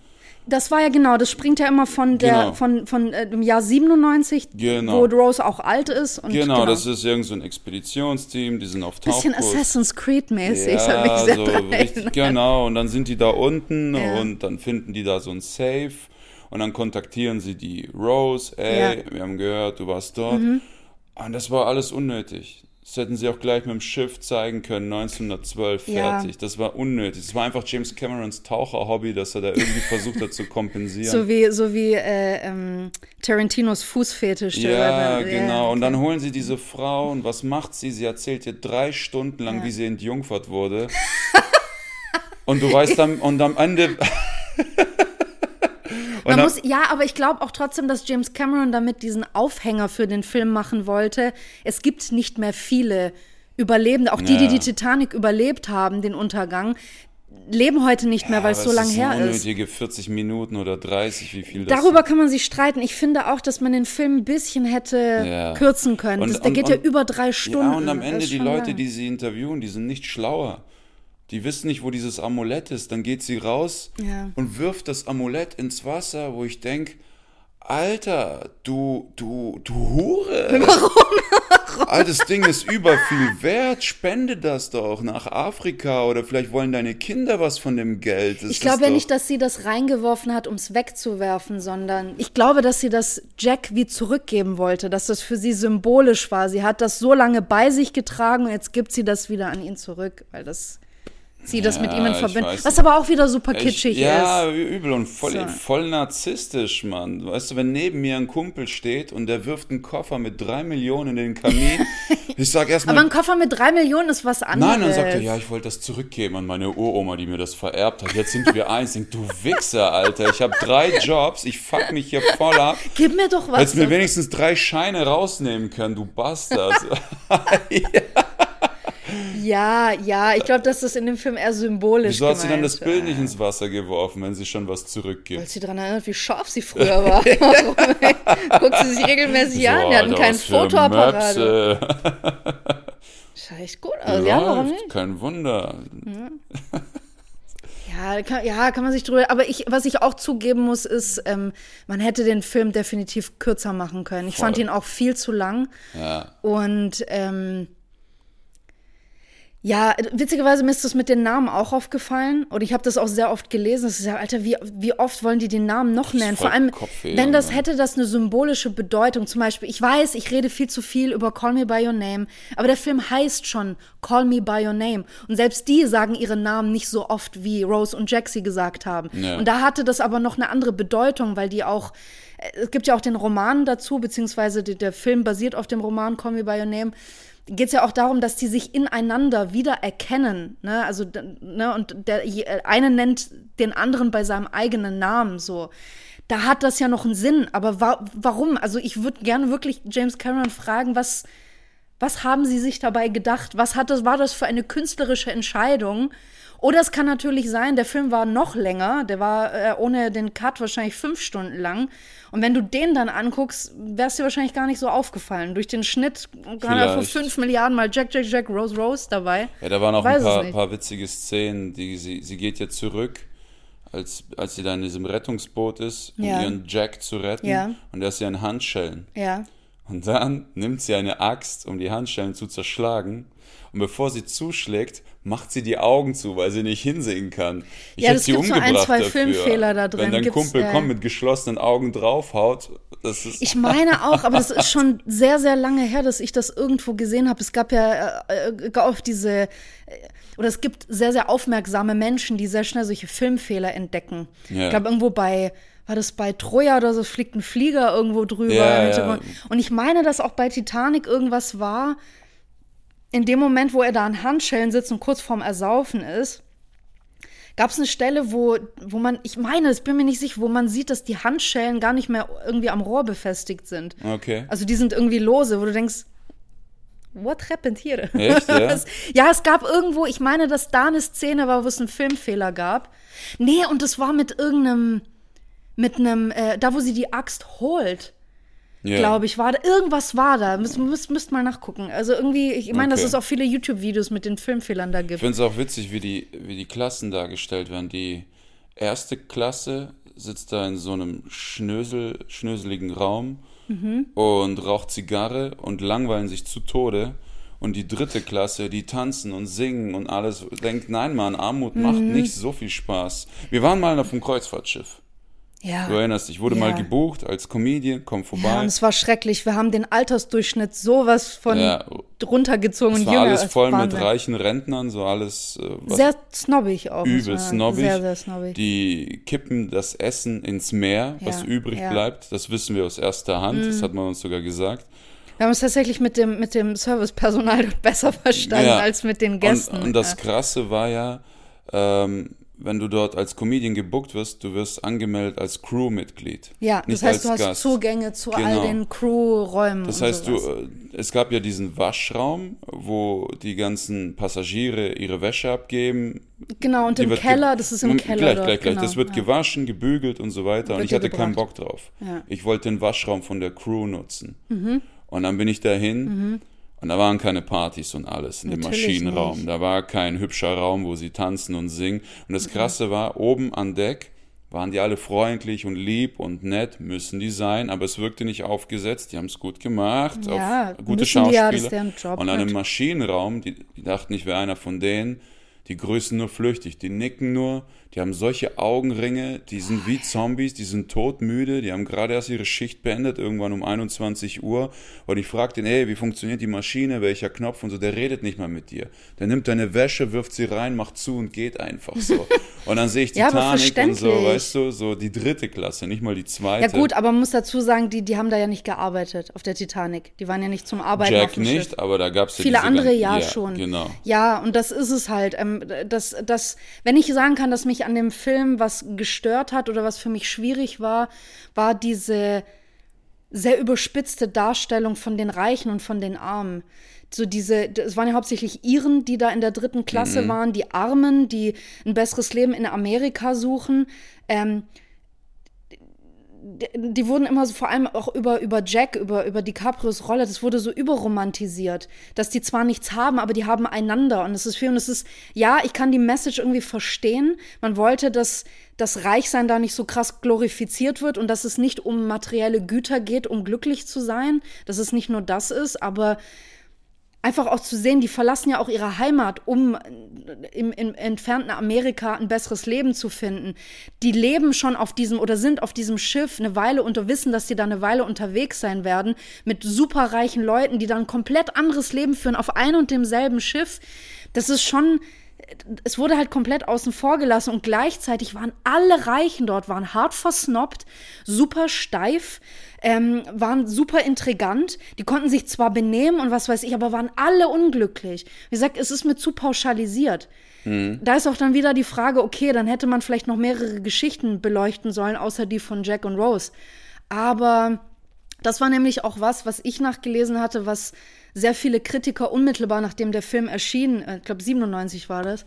Das war ja genau, das springt ja immer von der Genau. von, von äh, dem Jahr 97, Genau. wo Rose auch alt ist. Und Genau, das ist irgend so ein Expeditionsteam, die sind auf bisschen Tauchkurs. Assassin's Creed mäßig. das hat mich Ja, sehr so richtig, genau. Und dann sind die da unten Ja. und dann finden die da so ein Safe und dann kontaktieren sie die Rose. Ey, Ja. Mhm. wir haben gehört, du warst dort. Und das war alles unnötig. Das hätten sie auch gleich mit dem Schiff zeigen können, 1912 Ja. fertig. Das war unnötig. Das war einfach James Camerons Taucherhobby, dass er da irgendwie versucht hat zu kompensieren. So wie, so wie äh, ähm, Tarantinos Fußfetisch. Ja, genau. Und okay. dann holen sie diese Frau und was macht sie? Sie erzählt dir drei Stunden lang, wie sie entjungfert wurde. und du weißt dann, und am Ende. Man muss, ja, aber ich glaube auch trotzdem, dass James Cameron damit diesen Aufhänger für den Film machen wollte. Es gibt nicht mehr viele Überlebende, auch die, die Ja. die Titanic überlebt haben, den Untergang, leben heute nicht mehr, weil es so lange her ist. unnötige 40 Minuten oder 30, wie viel das Darüber kann man sich streiten. Ich finde auch, dass man den Film ein bisschen hätte Ja. kürzen können. Und- das, der und- geht ja und- über drei Stunden. Ja, und am Ende die Leute, lang. die sie interviewen, die sind nicht schlauer. Die wissen nicht, wo dieses Amulett ist. Dann geht sie raus Ja. und wirft das Amulett ins Wasser, wo ich denke, Alter, du, du, du Hure. Warum? Alter, das Ding ist über viel wert. Spende das doch nach Afrika oder vielleicht wollen deine Kinder was von dem Geld. Das Ich glaube ja nicht, dass sie das reingeworfen hat, um es wegzuwerfen, sondern ich glaube, dass sie das Jack wie zurückgeben wollte, dass das für sie symbolisch war. Sie hat das so lange bei sich getragen und jetzt gibt sie das wieder an ihn zurück, weil das sie das mit Ja, ihm in ich Verbindung. Was aber auch wieder super Ich- kitschig ja, ist. übel und voll, So. voll narzisstisch, Mann. Weißt du, wenn neben mir ein Kumpel steht und der wirft einen Koffer mit drei Millionen in den Kamin, ich sag erstmal. Aber ein Koffer mit drei Millionen ist was anderes. Nein, dann sagt er, ja, ich wollte das zurückgeben an meine Uroma, die mir das vererbt hat. Jetzt sind wir eins. Ich denk, du Wichser, Alter. Ich habe drei Jobs, ich fuck mich hier voll ab. Gib mir doch was. Hättest mir wenigstens drei Scheine rausnehmen können, du Bastard. ja, ja, ich glaube, dass das in dem Film eher symbolisch Wieso hat sie dann das Bild nicht ins Wasser geworfen, wenn sie schon was Weil zurückgibt? sie daran erinnert, wie scharf sie früher war. Guckt sie sich regelmäßig an. Die hatten keinen Fotoapparat. Sah echt gut aus. Ja, warum Läuft, nicht? Kein Wunder. Ja kann, ja, kann man sich drüber. Aber ich, was ich auch zugeben muss, ist, ähm, man hätte den Film definitiv kürzer machen können. Ich fand Voll. ihn auch viel zu lang. Ja. Und ähm, ja, witzigerweise mir ist das mit den Namen auch aufgefallen. Und ich habe das auch sehr oft gelesen. Das ist ja, Alter, wie, wie oft wollen die den Namen noch nennen? Vor allem, Kopfweh, wenn das hätte das eine symbolische Bedeutung. Zum Beispiel, ich weiß, ich rede viel zu viel über Call Me By Your Name, aber der Film heißt schon Call Me By Your Name. Und selbst die sagen ihre Namen nicht so oft, wie Rose und Jack sie gesagt haben. Ja. Und da hatte das aber noch eine andere Bedeutung, weil die auch äh, es gibt ja auch den Roman dazu, beziehungsweise der Film basiert auf dem Roman Call Me By Your Name. Geht es ja auch darum, dass die sich ineinander wiedererkennen. Ne? Also, ne? Und der eine nennt den anderen bei seinem eigenen Namen so. Da hat das ja noch einen Sinn. Aber wa warum? Also, ich würde gerne wirklich James Cameron fragen, was, was haben Sie sich dabei gedacht? Was hat das, war das für eine künstlerische Entscheidung? Oder es kann natürlich sein, der Film war noch länger, der war äh, ohne den Cut wahrscheinlich fünf Stunden lang. Und wenn du den dann anguckst, wär's dir wahrscheinlich gar nicht so aufgefallen. Durch den Schnitt haben wir vor fünf Milliarden mal Jack, Jack, Jack, Rose, Rose dabei. Ja, da waren auch ein paar, paar witzige Szenen. Die, sie, sie geht ja zurück, als, als sie da in diesem Rettungsboot ist, um Ja. ihren Jack zu retten. Ja. Und da ist sie an Handschellen. Ja. Und dann nimmt sie eine Axt, um die Handschellen zu zerschlagen. Und bevor sie zuschlägt, macht sie die Augen zu, weil sie nicht hinsehen kann. Ich Ja, hätte das sie gibt so ein, umgebracht zwei dafür. Filmfehler da drin. Wenn dein Gibt's, Kumpel äh, kommt mit geschlossenen Augen draufhaut, das ist. Ich meine auch, aber das ist schon sehr, sehr lange her, dass ich das irgendwo gesehen habe. Es gab ja äh, äh, oft diese, äh, oder es gibt sehr, sehr aufmerksame Menschen, die sehr schnell solche Filmfehler entdecken. Ja. Ich glaube, irgendwo bei, war das bei Troja oder so, fliegt ein Flieger irgendwo drüber. Ja, ja. Und ich meine, dass auch bei Titanic irgendwas war, in dem Moment, wo er da an Handschellen sitzt und kurz vorm Ersaufen ist, gab es eine Stelle, wo, wo man, ich meine, ich bin mir nicht sicher, wo man sieht, dass die Handschellen gar nicht mehr irgendwie am Rohr befestigt sind. Okay. Also die sind irgendwie lose, wo du denkst, what happened here? Echt, ja? Es- ja, es gab irgendwo, ich meine, dass da eine Szene war, wo es einen Filmfehler gab. Nee, und es war mit irgendeinem, mit einem, äh, da wo sie die Axt holt, Ja. glaube ich, war da, irgendwas war da. Müsst, müsst, müsst mal nachgucken. Also irgendwie, ich meine, dass Okay. es auch viele YouTube-Videos mit den Filmfehlern da Ich gibt. finde es auch witzig, wie die, wie die Klassen dargestellt werden. Die erste Klasse sitzt da in so einem Schnösel, schnöseligen Raum Mhm. und raucht Zigarre und langweilen sich zu Tode. Und die dritte Klasse, die tanzen und singen und alles, denkt, nein, Mann, Armut macht Mhm. nicht so viel Spaß. Wir waren mal auf dem Kreuzfahrtschiff. Ja. Du erinnerst dich, wurde Ja. mal gebucht als Comedian, komm vorbei. Ja, und es war schrecklich. Wir haben den Altersdurchschnitt sowas von Ja. runtergezogen es war alles voll mit Wahnsinn. reichen Rentnern, so alles, äh, was Sehr snobbig auch. übel snobbig. Sehr, sehr snobbig. Die kippen das Essen ins Meer, was Ja, übrig ja. Mhm. bleibt. Das wissen wir aus erster Hand. Das hat man uns sogar gesagt. Wir haben es tatsächlich mit dem, mit dem Servicepersonal besser verstanden als mit den Gästen. Und, und das. Krasse war ja, ähm, wenn du dort als Comedian gebuckt wirst, du wirst angemeldet als Crewmitglied. ja, das heißt, du hast Gast. Zugänge zu all Genau. den Crew-Räumen. Das und heißt, sowas. du, äh, es gab ja diesen Waschraum, wo die ganzen Passagiere ihre Wäsche abgeben. Genau, und Die im Keller, das ist im Keller. Gleich, dort, gleich, gleich. genau, Das wird ja. gewaschen, gebügelt und so weiter. und Wird ich hatte keinen Bock gebracht. drauf. Ja. Ich wollte den Waschraum von der Crew nutzen. Mhm. Und dann bin ich dahin. Und da waren keine Partys und alles in dem Natürlich Maschinenraum. nicht. Da war kein hübscher Raum, wo sie tanzen und singen. Und das Krasse war, oben an Deck waren die alle freundlich und lieb und nett, müssen die sein, aber es wirkte nicht aufgesetzt, die haben es gut gemacht, Ja, gute müssen die ja, Schauspieler. und an einem. Maschinenraum, die, die dachten, ich wäre einer von denen, die grüßen nur flüchtig, die nicken nur, die haben solche Augenringe, die sind wie Zombies, die sind todmüde, die haben gerade erst ihre Schicht beendet, irgendwann um 21 Uhr. Und ich frage den, hey, wie funktioniert die Maschine, welcher Knopf und so, der redet nicht mal mit dir. Der nimmt deine Wäsche, wirft sie rein, macht zu und geht einfach so. Und dann sehe ich Ja, Titanic und so, weißt du, so die dritte Klasse, nicht mal die zweite. Ja gut, aber man muss dazu sagen, die, die haben da ja nicht gearbeitet auf der Titanic. Die waren ja nicht zum Arbeiten auf Jack dem nicht, Schiff. aber da gab es ja Viele andere gan- ja, schon. Genau. Ja, und das ist es halt. Ähm, das, das, wenn ich sagen kann, dass mich an dem Film was gestört hat oder was für mich schwierig war, war diese sehr überspitzte Darstellung von den Reichen und von den Armen. So diese, es waren ja hauptsächlich Iren, die da in der dritten Klasse Mhm. waren, die Armen, die ein besseres Leben in Amerika suchen. Ähm, die, wurden immer so, vor allem auch über, über Jack, über, über DiCaprios Rolle, das wurde so überromantisiert, dass die zwar nichts haben, aber die haben einander. Und es ist viel, und es ist, ja, ich kann die Message irgendwie verstehen. Man wollte, dass das Reichsein da nicht so krass glorifiziert wird und dass es nicht um materielle Güter geht, um glücklich zu sein, dass es nicht nur das ist, aber einfach auch zu sehen, die verlassen ja auch ihre Heimat, um im, im entfernten Amerika ein besseres Leben zu finden. Die leben schon auf diesem oder sind auf diesem Schiff eine Weile und wissen, dass sie da eine Weile unterwegs sein werden mit superreichen Leuten, die dann ein komplett anderes Leben führen auf ein und demselben Schiff. Das ist schon es wurde halt komplett außen vor gelassen und gleichzeitig waren alle Reichen dort, waren hart versnobbt, super steif, ähm, waren super intrigant. Die konnten sich zwar benehmen und was weiß ich, aber waren alle unglücklich. Wie gesagt, es ist mir zu pauschalisiert. Da ist auch dann wieder die Frage, okay, dann hätte man vielleicht noch mehrere Geschichten beleuchten sollen, außer die von Jack und Rose. Aber das war nämlich auch was, was ich nachgelesen hatte, was sehr viele Kritiker unmittelbar nachdem der Film erschien, äh, ich glaube 97 war das,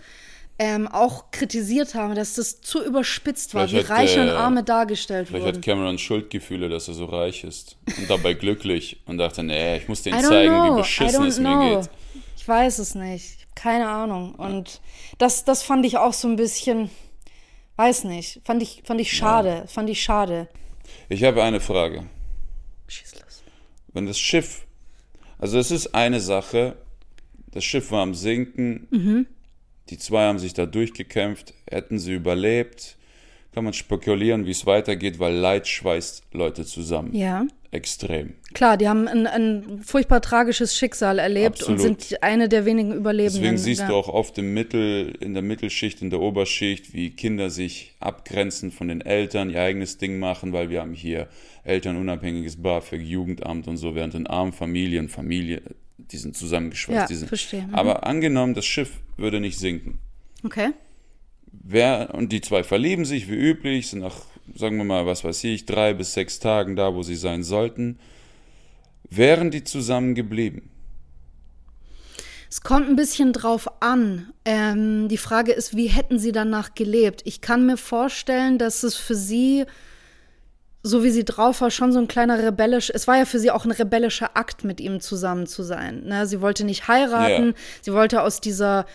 ähm, auch kritisiert haben, dass das zu überspitzt war, Vielleicht wie hat, Reiche und äh, Arme dargestellt Vielleicht wurden. hat Cameron Schuldgefühle, dass er so reich ist und dabei glücklich und dachte, nee, ich muss denen zeigen, know, wie beschissen es know. mir geht. Ich weiß es nicht. Keine Ahnung. Und das, das fand ich auch so ein bisschen, weiß nicht, fand ich, fand ich schade, fand ich schade. Ich habe eine Frage. Schieß los. Wenn das Schiff, also es ist eine Sache, das Schiff war am Sinken, die zwei haben sich da durchgekämpft, hätten sie überlebt, kann man spekulieren, wie es weitergeht, weil Leid schweißt Leute zusammen. Ja. Extrem. Klar, die haben ein, ein furchtbar tragisches Schicksal erlebt Absolut. und sind eine der wenigen Überlebenden. Deswegen siehst ja. du auch oft im Mittel, in der Mittelschicht, in der Oberschicht, wie Kinder sich abgrenzen von den Eltern, ihr eigenes Ding machen, weil wir haben hier elternunabhängiges BAföG, Jugendamt und so, während in armen Familien, Familie, die sind zusammengeschweißt. Ja, die sind, verstehe. Mhm. Aber angenommen, das Schiff würde nicht sinken. Okay. Wer, und die zwei verlieben sich wie üblich, sind nach, sagen wir mal, was weiß ich, drei bis sechs Tagen da, wo sie sein sollten. Wären die zusammen geblieben? Es kommt ein bisschen drauf an. Ähm, die Frage ist, wie hätten sie danach gelebt? Ich kann mir vorstellen, dass es für sie, so wie sie drauf war, schon so ein kleiner rebellisch, es war ja für sie auch ein rebellischer Akt, mit ihm zusammen zu sein. Ne? Sie wollte nicht heiraten, Ja. sie wollte aus dieser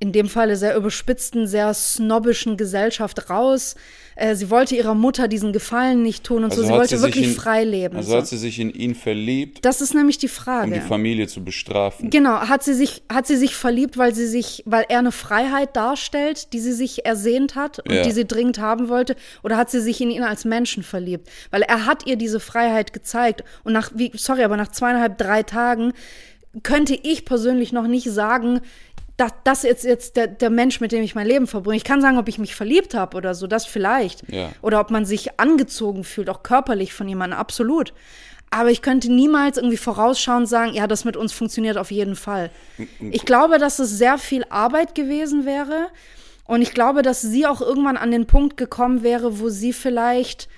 in dem Falle sehr überspitzten, sehr snobbischen Gesellschaft raus. Äh, sie wollte ihrer Mutter diesen Gefallen nicht tun und so. Sie wollte sich wirklich in, frei leben. Also so. hat sie sich in ihn verliebt, Das ist nämlich die um Frage. die Familie zu bestrafen. Genau, hat sie sich, hat sie sich verliebt, weil sie sich, weil er eine Freiheit darstellt, die sie sich ersehnt hat und Ja. die sie dringend haben wollte, oder hat sie sich in ihn als Menschen verliebt? Weil er hat ihr diese Freiheit gezeigt und nach, wie, sorry, aber nach zweieinhalb, drei Tagen könnte ich persönlich noch nicht sagen, dass das jetzt jetzt der, der Mensch, mit dem ich mein Leben verbringe. Ich kann sagen, ob ich mich verliebt habe oder so, das vielleicht. Ja. Oder ob man sich angezogen fühlt, auch körperlich von jemandem, absolut. Aber ich könnte niemals irgendwie vorausschauend sagen, ja, das mit uns funktioniert auf jeden Fall. Ich glaube, dass es sehr viel Arbeit gewesen wäre. Und ich glaube, dass sie auch irgendwann an den Punkt gekommen wäre, wo sie vielleicht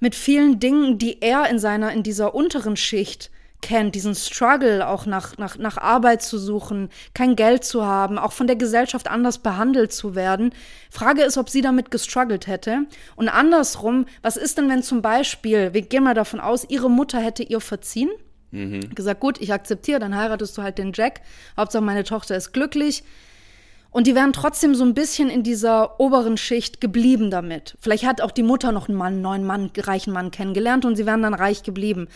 mit vielen Dingen, die er in seiner, in dieser unteren Schicht kennt, diesen Struggle auch nach, nach, nach Arbeit zu suchen, kein Geld zu haben, auch von der Gesellschaft anders behandelt zu werden. Frage ist, ob sie damit gestruggelt hätte. Und andersrum, was ist denn, wenn zum Beispiel, wir gehen mal davon aus, ihre Mutter hätte ihr verziehen? Gesagt, gut, ich akzeptiere, dann heiratest du halt den Jack. Hauptsache meine Tochter ist glücklich. Und die wären trotzdem so ein bisschen in dieser oberen Schicht geblieben damit. Vielleicht hat auch die Mutter noch einen Mann, einen neuen Mann, reichen Mann kennengelernt und sie wären dann reich geblieben.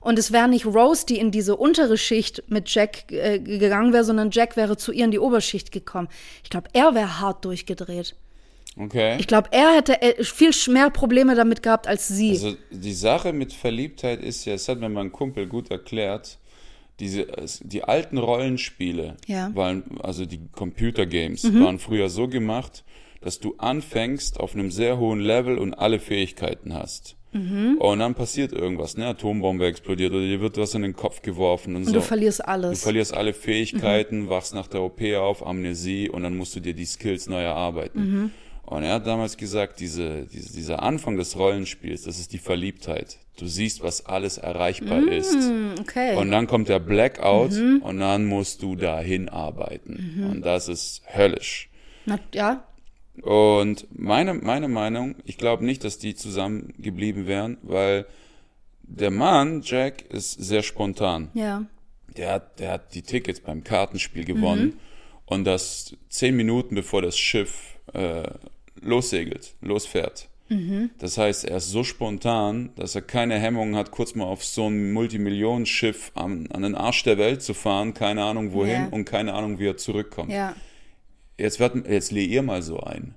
Und es wäre nicht Rose, die in diese untere Schicht mit Jack äh, gegangen wäre, sondern Jack wäre zu ihr in die Oberschicht gekommen. Ich glaube, er wäre hart durchgedreht. Okay. Ich glaube, er hätte äh, viel mehr Probleme damit gehabt als sie. Also die Sache mit Verliebtheit ist ja, es hat mir mein Kumpel gut erklärt, diese, es- die alten Rollenspiele Ja. Mhm. waren, also die Computergames, waren früher so gemacht, dass du anfängst auf einem sehr hohen Level und alle Fähigkeiten hast. Mhm. Und dann passiert irgendwas, ne? Atombombe explodiert oder dir wird was in den Kopf geworfen und, und so. du verlierst Du alles. verlierst alle Fähigkeiten, wachst nach der OP auf, Amnesie und dann musst du dir die Skills neu erarbeiten. Und er hat damals gesagt, diese, diese, dieser Anfang des Rollenspiels, das ist die Verliebtheit. Du siehst, was alles erreichbar ist. okay. Und dann kommt der Blackout und dann musst du dahin arbeiten. Und das ist höllisch. Na, ja, Und meine, meine Meinung, ich glaube nicht, dass die zusammen geblieben wären, weil der Mann, Jack, ist sehr spontan ja. der hat, der hat die Tickets beim Kartenspiel gewonnen und das zehn Minuten bevor das Schiff äh, lossegelt, losfährt. Das heißt, er ist so spontan, dass er keine Hemmungen hat, kurz mal auf so ein Multimillionenschiff an, an den Arsch der Welt zu fahren, keine Ahnung wohin Ja. und keine Ahnung, wie er zurückkommt. Ja. Jetzt, wird, jetzt leh ihr mal so ein.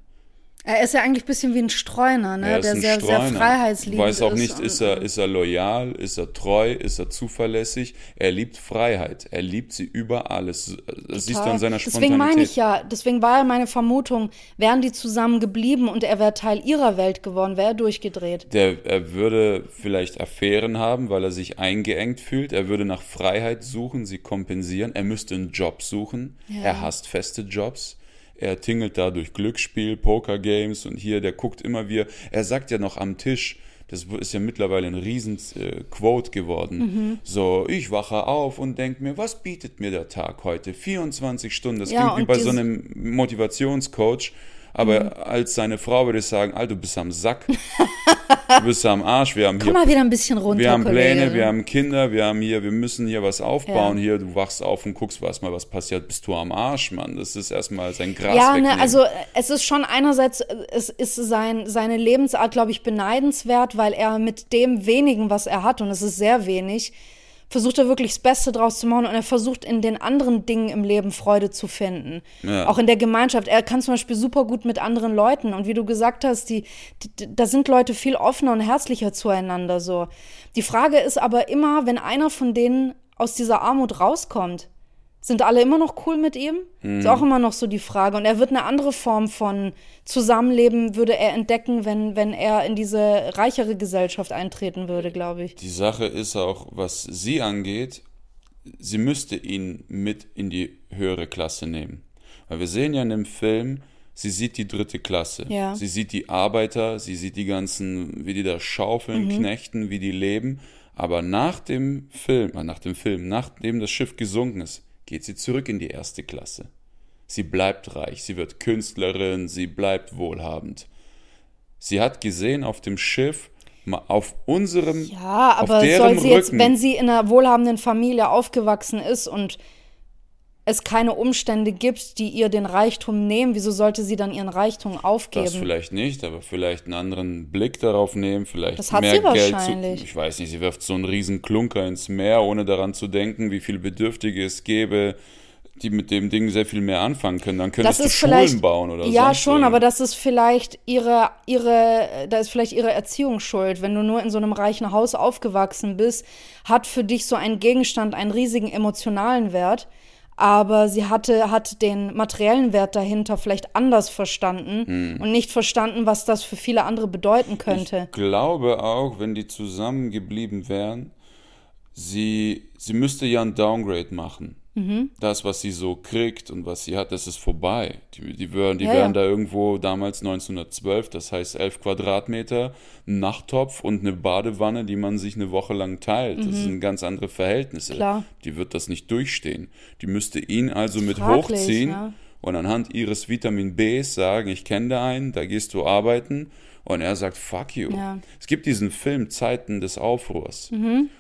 Er ist ja eigentlich ein bisschen wie ein Streuner, ne? Er ist der ein sehr, sehr Streuner. freiheitsliebend Weiß auch ist. nicht, ist er, ist er loyal, ist er treu, ist er zuverlässig. Er liebt Freiheit. Er liebt sie über alles. Das siehst du an seiner Spontanität. Deswegen meine ich ja, deswegen war ja meine Vermutung, wären die zusammen geblieben und er wäre Teil ihrer Welt geworden, wäre er durchgedreht. Der, er würde vielleicht Affären haben, weil er sich eingeengt fühlt. Er würde nach Freiheit suchen, sie kompensieren. Er müsste einen Job suchen. Ja. Er hasst feste Jobs. Er tingelt da durch Glücksspiel, Pokergames und hier, der guckt immer wieder. Er sagt ja noch am Tisch, das ist ja mittlerweile ein riesen äh, Quote geworden. Mhm. So, ich wache auf und denke mir, was bietet mir der Tag heute? 24 Stunden. Das Ja, klingt wie bei so einem Motivationscoach. Aber Mhm. als seine Frau würde ich sagen, Alter, du bist am Sack. du bist am Arsch. Wir haben Komm hier mal wieder ein bisschen runter, wir haben Pläne, Kollege. wir haben Kinder, wir haben hier, wir müssen hier was aufbauen. Hier, du wachst auf und guckst, was mal was passiert, bist du am Arsch, Mann. Das ist erstmal sein Gras ja, wegnehmen. ne, also äh, es ist schon einerseits, äh, es ist sein, seine Lebensart, glaube ich, beneidenswert, weil er mit dem wenigen, was er hat, und es ist sehr wenig, versucht er wirklich das Beste draus zu machen und er versucht in den anderen Dingen im Leben Freude zu finden. Ja. Auch in der Gemeinschaft. Er kann zum Beispiel super gut mit anderen Leuten und wie du gesagt hast, die, die, da sind Leute viel offener und herzlicher zueinander so. Die Frage ist aber immer, wenn einer von denen aus dieser Armut rauskommt, sind alle immer noch cool mit ihm? Ist auch immer noch so die Frage. Und er wird eine andere Form von Zusammenleben, würde er entdecken, wenn, wenn er in diese reichere Gesellschaft eintreten würde, glaube ich. Die Sache ist auch, was sie angeht, sie müsste ihn mit in die höhere Klasse nehmen. Weil wir sehen ja in dem Film, sie sieht die dritte Klasse. Ja. Sie sieht die Arbeiter, sie sieht die ganzen, wie die da schaufeln, Mhm. knechten, wie die leben. Aber nach dem Film, äh, nach dem Film, nachdem das Schiff gesunken ist, geht sie zurück in die erste Klasse. Sie bleibt reich, sie wird Künstlerin, sie bleibt wohlhabend. Sie hat gesehen auf dem Schiff, auf unserem, Ja, auf aber deren soll sie jetzt, Rücken, wenn sie in einer wohlhabenden Familie aufgewachsen ist und es keine Umstände gibt, die ihr den Reichtum nehmen, wieso sollte sie dann ihren Reichtum Das aufgeben? vielleicht nicht, aber vielleicht einen anderen Blick darauf nehmen, vielleicht Das hat mehr sie Geld wahrscheinlich. zu. Ich weiß nicht, sie wirft so einen riesen Klunker ins Meer, ohne daran zu denken, wie viele Bedürftige es gäbe, die mit dem Ding sehr viel mehr anfangen können. Dann könntest Das du Schulen bauen oder ja sonst schon, irgendwas. aber das ist vielleicht ihre, ihre, da ist vielleicht ihre Erziehung schuld. Wenn du nur in so einem reichen Haus aufgewachsen bist, hat für dich so ein Gegenstand einen riesigen emotionalen Wert, aber sie hatte, hat den materiellen Wert dahinter vielleicht anders verstanden und nicht verstanden, was das für viele andere bedeuten könnte. Ich glaube auch, wenn die zusammengeblieben wären, sie, sie müsste ja ein Downgrade machen. Mhm. Das, was sie so kriegt und was sie hat, das ist vorbei. Die, die, wären, die Ja, wären ja. da irgendwo damals 1912, das heißt 11 Quadratmeter, ein Nachttopf und eine Badewanne, die man sich eine Woche lang teilt. Das sind ganz andere Verhältnisse. Mhm. Klar. Die wird das nicht durchstehen. Die müsste ihn also mit Fraglich, hochziehen ja. Und anhand ihres Vitamin Bs sagen, ich kenne da einen, da gehst du arbeiten. Und er sagt, fuck you. Ja. Es gibt diesen Film Zeiten des Aufruhrs.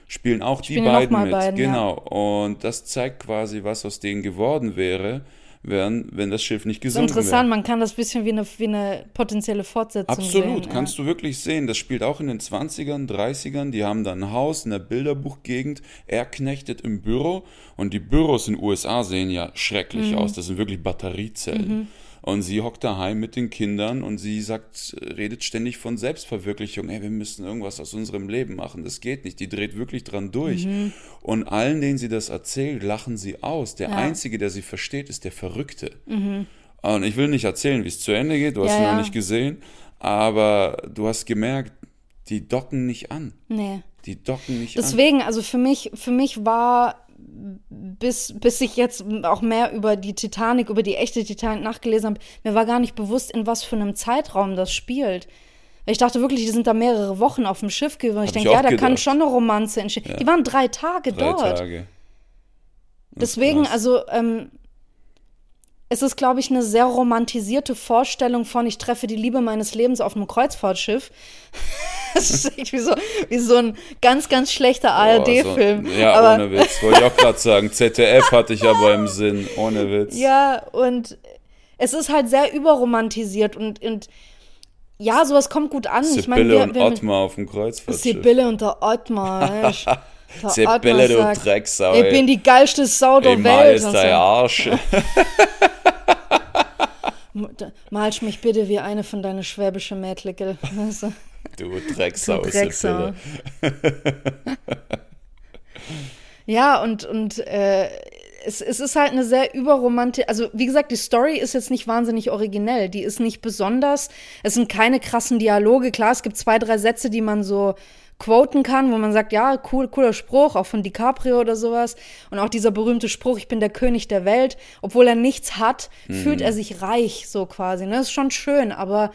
Spielen auch die Mhm. Spielen noch beiden mit. beiden, ja. genau. Und das zeigt quasi, was aus denen geworden wäre, wenn, wenn das Schiff nicht gesunken interessant, wäre. man kann das ein bisschen wie eine, wie eine potenzielle Fortsetzung Absolut, sehen. kannst du wirklich sehen. Das spielt auch in den 20ern, 30ern. Die haben dann ein Haus in der Bilderbuchgegend. Er knechtet im Büro und die Büros in den USA sehen ja schrecklich Mhm. aus. Das sind wirklich Batteriezellen. Und sie hockt daheim mit den Kindern und sie sagt, redet ständig von Selbstverwirklichung. Ey, wir müssen irgendwas aus unserem Leben machen. Das geht nicht. Die dreht wirklich dran durch. Mhm. Und allen, denen sie das erzählt, lachen sie aus. Der Einzige, der sie versteht, ist der Verrückte. Und ich will nicht erzählen, wie es zu Ende geht. Du hast Ja, ihn noch ja. nicht gesehen. Aber du hast gemerkt, die docken nicht an. Nee. Die docken nicht an. Deswegen, also für mich, für mich war, bis, bis ich jetzt auch mehr über die Titanic, über die echte Titanic nachgelesen habe, mir war gar nicht bewusst, in was für einem Zeitraum das spielt. Weil Ich dachte wirklich, die sind da mehrere Wochen auf dem Schiff gewesen. Ich denke, ja, da kann gedacht. schon eine Romanze entstehen. Die waren drei Tage Drei dort. Tage. Deswegen, krass. also, ähm, es ist, glaube ich, eine sehr romantisierte Vorstellung von, ich treffe die Liebe meines Lebens auf einem Kreuzfahrtschiff. Das ist echt wie so, wie so ein ganz, ganz schlechter ARD-Film. Oh, so, ja, aber, ohne Witz. Wollte ich auch gerade sagen. ZDF hatte ich aber im Sinn. Ohne Witz. Ja, und es ist halt sehr überromantisiert und, und ja, sowas kommt gut an. ich meine, Sibylle wir, und wir, Ottmar auf dem Kreuzfahrtschiff. Sibylle und der Ottmar. Der Sibylle, Ottmar du sagt, Drecksau. Ich bin die geilste Sau der mal Welt. ist und dein. Arsch. Malst mich bitte wie eine von deinen schwäbischen Mädlickel. Weißt du? Drecksau, Du Drecksau. Ja, und, und äh, es, es ist halt eine sehr überromantische, also wie gesagt, die Story ist jetzt nicht wahnsinnig originell, die ist nicht besonders, es sind keine krassen Dialoge, klar, es gibt zwei, drei Sätze, die man so quoten kann, wo man sagt, ja, cool, cooler Spruch, auch von DiCaprio oder sowas. Und auch dieser berühmte Spruch, ich bin der König der Welt, obwohl er nichts hat, fühlt er sich reich, so quasi. Ne? Das ist schon schön, aber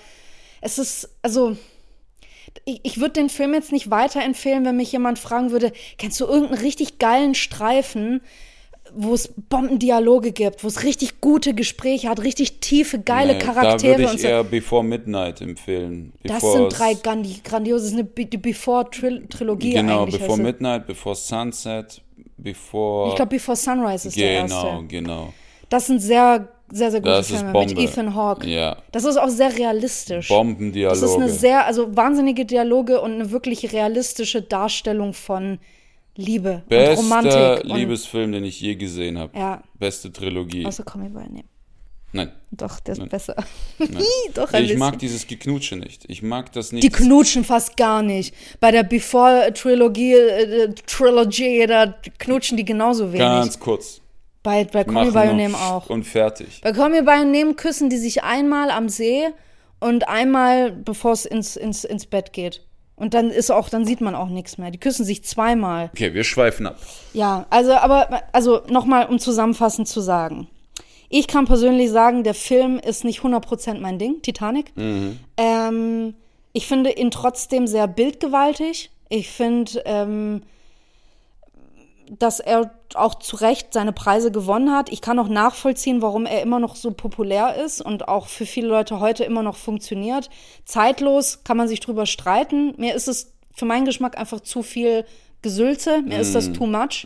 es ist, also, ich, ich würde den Film jetzt nicht weiterempfehlen, wenn mich jemand fragen würde, kennst du irgendeinen richtig geilen Streifen, wo es Bombendialoge gibt, wo es richtig gute Gespräche hat, richtig tiefe, geile Nee, Charaktere Da würde und ich so. eher Before Midnight empfehlen. Das Before sind drei grandi grandiose, das ist eine Be- Before-Trilogie Genau, eigentlich. Before sie. Midnight, Before Sunset, Before. Ich glaube, Before Sunrise ist der Genau, erste. genau. Das sind sehr, sehr, sehr gute Das Filme mit Ethan Hawke. Ja. Das ist auch sehr realistisch. Bombendialoge. Das ist eine sehr, also wahnsinnige Dialoge und eine wirklich realistische Darstellung von Liebe und Bester Romantik. Und, Liebesfilm, den ich je gesehen habe. Ja. Beste Trilogie. außer Me By Your Name. Nein. Doch, der ist Nein. besser. Doch, ein Ich mag dieses Geknutsche nicht. Ich mag das nicht. Die knutschen fast gar nicht. Bei der Before-Trilogie, äh, Trilogy, da knutschen die genauso wenig. Ganz kurz. bei bei Call Me By Your Name auch. Und fertig. Bei Call Me By Your Name küssen die sich einmal am See und einmal, bevor es ins, ins, ins Bett geht. Und dann ist auch, dann sieht man auch nichts mehr. Die küssen sich zweimal. Okay, wir schweifen ab. Ja, also, aber, also nochmal, um zusammenfassend zu sagen. Ich kann persönlich sagen, der Film ist nicht 100% mein Ding, Titanic. Ähm, ich finde ihn trotzdem sehr bildgewaltig. Ich finde, ähm, dass er auch zu Recht seine Preise gewonnen hat. Ich kann auch nachvollziehen, warum er immer noch so populär ist und auch für viele Leute heute immer noch funktioniert. Zeitlos kann man sich drüber streiten. Mir ist es für meinen Geschmack einfach zu viel Gesülze. Mir ist das too much.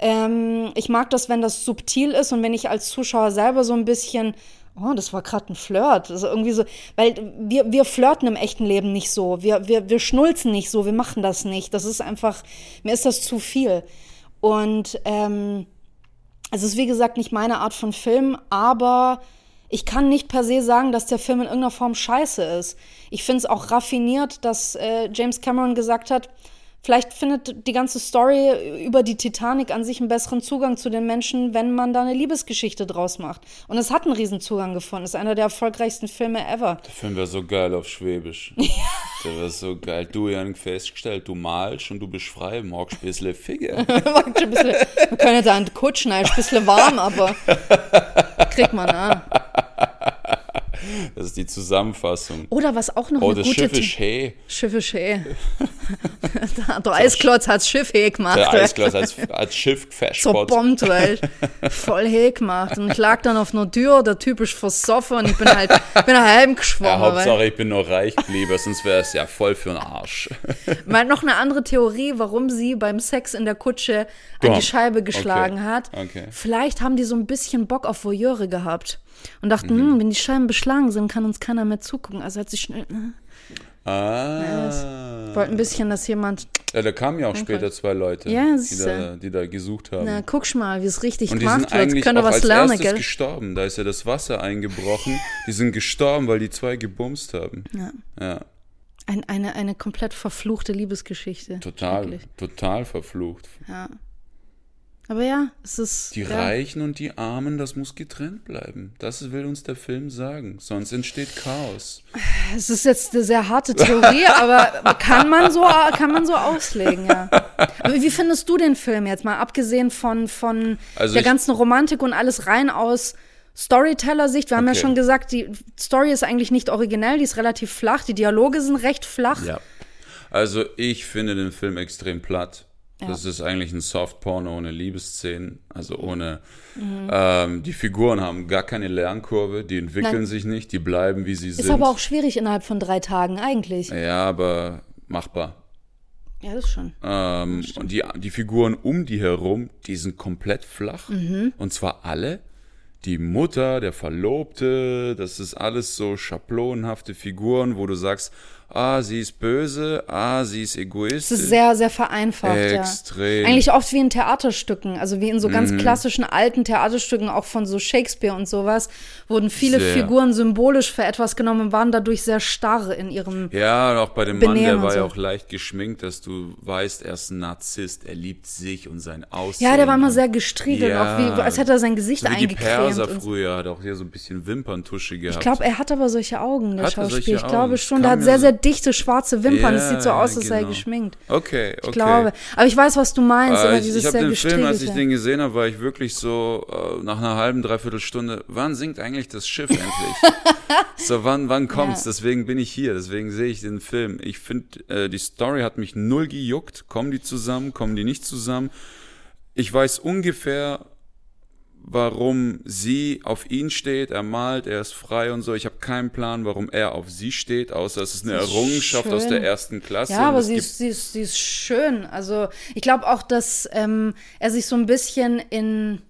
Ähm, ich mag das, wenn das subtil ist und wenn ich als Zuschauer selber so ein bisschen Oh, das war gerade ein Flirt. Also irgendwie so, weil wir, wir flirten im echten Leben nicht so. Wir, wir, wir schnulzen nicht so, wir machen das nicht. Das ist einfach, mir ist das zu viel. Und ähm, es ist wie gesagt nicht meine Art von Film, aber ich kann nicht per se sagen, dass der Film in irgendeiner Form scheiße ist. Ich finde es auch raffiniert, dass äh, James Cameron gesagt hat, vielleicht findet die ganze Story über die Titanic an sich einen besseren Zugang zu den Menschen, wenn man da eine Liebesgeschichte draus macht. Und es hat einen riesen Zugang gefunden. Es ist einer der erfolgreichsten Filme ever. Der Film wäre so geil auf Schwäbisch. Der wäre so geil. Du, Jan, festgestellt, du malst und du bist frei, magst ein bisschen man kann ja da einen Kutschen, ein bisschen warm, aber kriegt man an. Das ist die Zusammenfassung. Oder was auch noch Oh, eine das gute Schiff ist hey. Schiff ist schön. der, Eisklotz hat's Schiff hey gemacht. Der weil- Eisglas als, als Schiff festspot. zerbombt, weil voll hey gemacht. Und ich lag dann auf einer Tür, der Typ ist versoffen und ich bin halt, bin halt heim Ja, geschwommen. weil, Hauptsache, ich bin noch reich geblieben, sonst wäre es ja voll für den Arsch. mal noch eine andere Theorie, warum sie beim Sex in der Kutsche an die Scheibe geschlagen Okay. hat. Okay. Vielleicht haben die so ein bisschen Bock auf Voyeure gehabt. Und dachten, Mhm. hm, wenn die Scheiben beschlagen sind, kann uns keiner mehr zugucken. Also hat sie schnell, ne? Ah. wollte ein bisschen, dass jemand, Ja, da kamen ja auch später zwei Leute, Ja, die, da, die da gesucht haben. na, guck's mal, wie es richtig und die gemacht wird. eigentlich Könnt ihr was als lernen, erstes gell? gestorben. Da ist ja das Wasser eingebrochen. Die sind gestorben, weil die zwei gebumst haben. Ja. Ja, Ein, eine, eine komplett verfluchte Liebesgeschichte. total, Wirklich. total verflucht. Ja. Aber ja, es ist. Die ja. Reichen und die Armen, das muss getrennt bleiben. Das will uns der Film sagen. Sonst entsteht Chaos. Es ist jetzt eine sehr harte Theorie, aber kann man so, kann man so auslegen, ja. Aber wie findest du den Film jetzt mal, abgesehen von, von Also der ganzen Romantik und alles rein aus Storyteller-Sicht? Wir haben ja Okay. schon gesagt, die Story ist eigentlich nicht originell, die ist relativ flach, die Dialoge sind recht flach. Ja. Also ich finde den Film extrem platt. Das ist eigentlich ein Softporno ohne Liebesszenen, also ohne. Mhm. Ähm, die Figuren haben gar keine Lernkurve, die entwickeln Nein. sich nicht, die bleiben wie sie Ist sind. aber auch schwierig innerhalb von drei Tagen, eigentlich. ja, aber machbar. Ja, das schon. Ähm, und die, die Figuren um die herum, die sind komplett flach. Mhm. Und zwar alle. Die Mutter, der Verlobte, das ist alles so schablonenhafte Figuren, wo du sagst, ah, sie ist böse, ah, sie ist egoistisch. Es ist sehr, sehr vereinfacht, Extrem. ja. Eigentlich oft wie in Theaterstücken, also wie in so ganz klassischen alten Theaterstücken, auch von so Shakespeare und sowas, wurden viele Sehr. Figuren symbolisch für etwas genommen und waren dadurch sehr starr in ihrem. Ja, und auch bei dem Mann, Benehmen der und war ja so. auch leicht geschminkt, dass du weißt, er ist ein Narzisst, er liebt sich und sein Aussehen. Ja, der war immer sehr gestriegelt, Ja. auch wie, als hätte er sein Gesicht so wie die eingecremt. Perser früher, hat auch hier so ein bisschen Wimperntusche gehabt. Ich glaube, er hat aber solche Augen, der Hat er solche Schauspieler. Ich glaube schon, der hat sehr, sehr dichte schwarze Wimpern. Es Ja, sieht so aus, als sei er genau. geschminkt. Okay, okay. Ich glaube. Aber ich weiß, was du meinst, Äh, ich ich habe den Film, als ich den gesehen habe, war ich wirklich so äh, nach einer halben, dreiviertel Stunde, wann sinkt eigentlich das Schiff endlich? so, wann, wann kommt's? Ja. Deswegen bin ich hier, deswegen sehe ich den Film. Ich finde, äh, die Story hat mich null gejuckt. Kommen die zusammen, kommen die nicht zusammen? Ich weiß ungefähr, warum sie auf ihn steht. Er malt, er ist frei und so. Ich habe keinen Plan, warum er auf sie steht, außer es ist eine Sie Errungenschaft aus schön. der ersten Klasse. Ja, aber sie ist, sie, ist, sie ist schön. Also ich glaube auch, dass ähm, er sich so ein bisschen in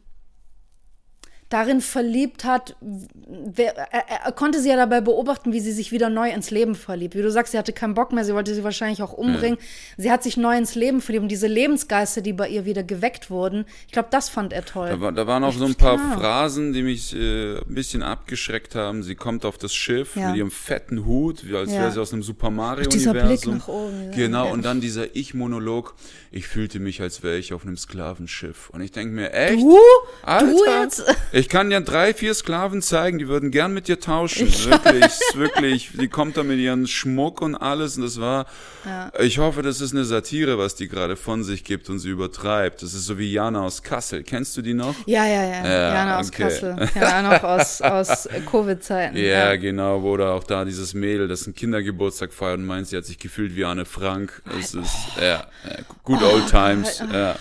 darin verliebt hat, wer, er, er konnte sie ja dabei beobachten, wie sie sich wieder neu ins Leben verliebt. Wie du sagst, sie hatte keinen Bock mehr, sie wollte sie wahrscheinlich auch umbringen. Sie hat sich neu ins Leben verliebt und diese Lebensgeister, die bei ihr wieder geweckt wurden, ich glaube, das fand er toll. Da, war, da waren auch Ich- so ein paar Ahnung. Phrasen, die mich äh, ein bisschen abgeschreckt haben. Sie kommt auf das Schiff Ja. mit ihrem fetten Hut, als Ja. wäre sie aus einem Super Mario dieser Universum. Blick nach oben, ja. Genau, Ja. und dann dieser Ich-Monolog. Ich fühlte mich, als wäre ich auf einem Sklavenschiff. Und ich denke mir, echt? Du? Alter, Du jetzt? Ich kann dir drei, vier Sklaven zeigen, die würden gern mit dir tauschen. Wirklich, wirklich. Die kommt da mit ihren Schmuck und alles und das war. Ja. Ich hoffe, das ist eine Satire, was die gerade von sich gibt und sie übertreibt. Das ist so wie Jana aus Kassel. Kennst du die noch? Ja, ja, ja. Ja, Jana aus okay. Kassel. Ja, noch aus, aus Covid-Zeiten. Ja, genau, wo da auch da dieses Mädel, das einen Kindergeburtstag feiert und meint, sie hat sich gefühlt wie Anne Frank. Es ist, ja, ja, good old times, ja.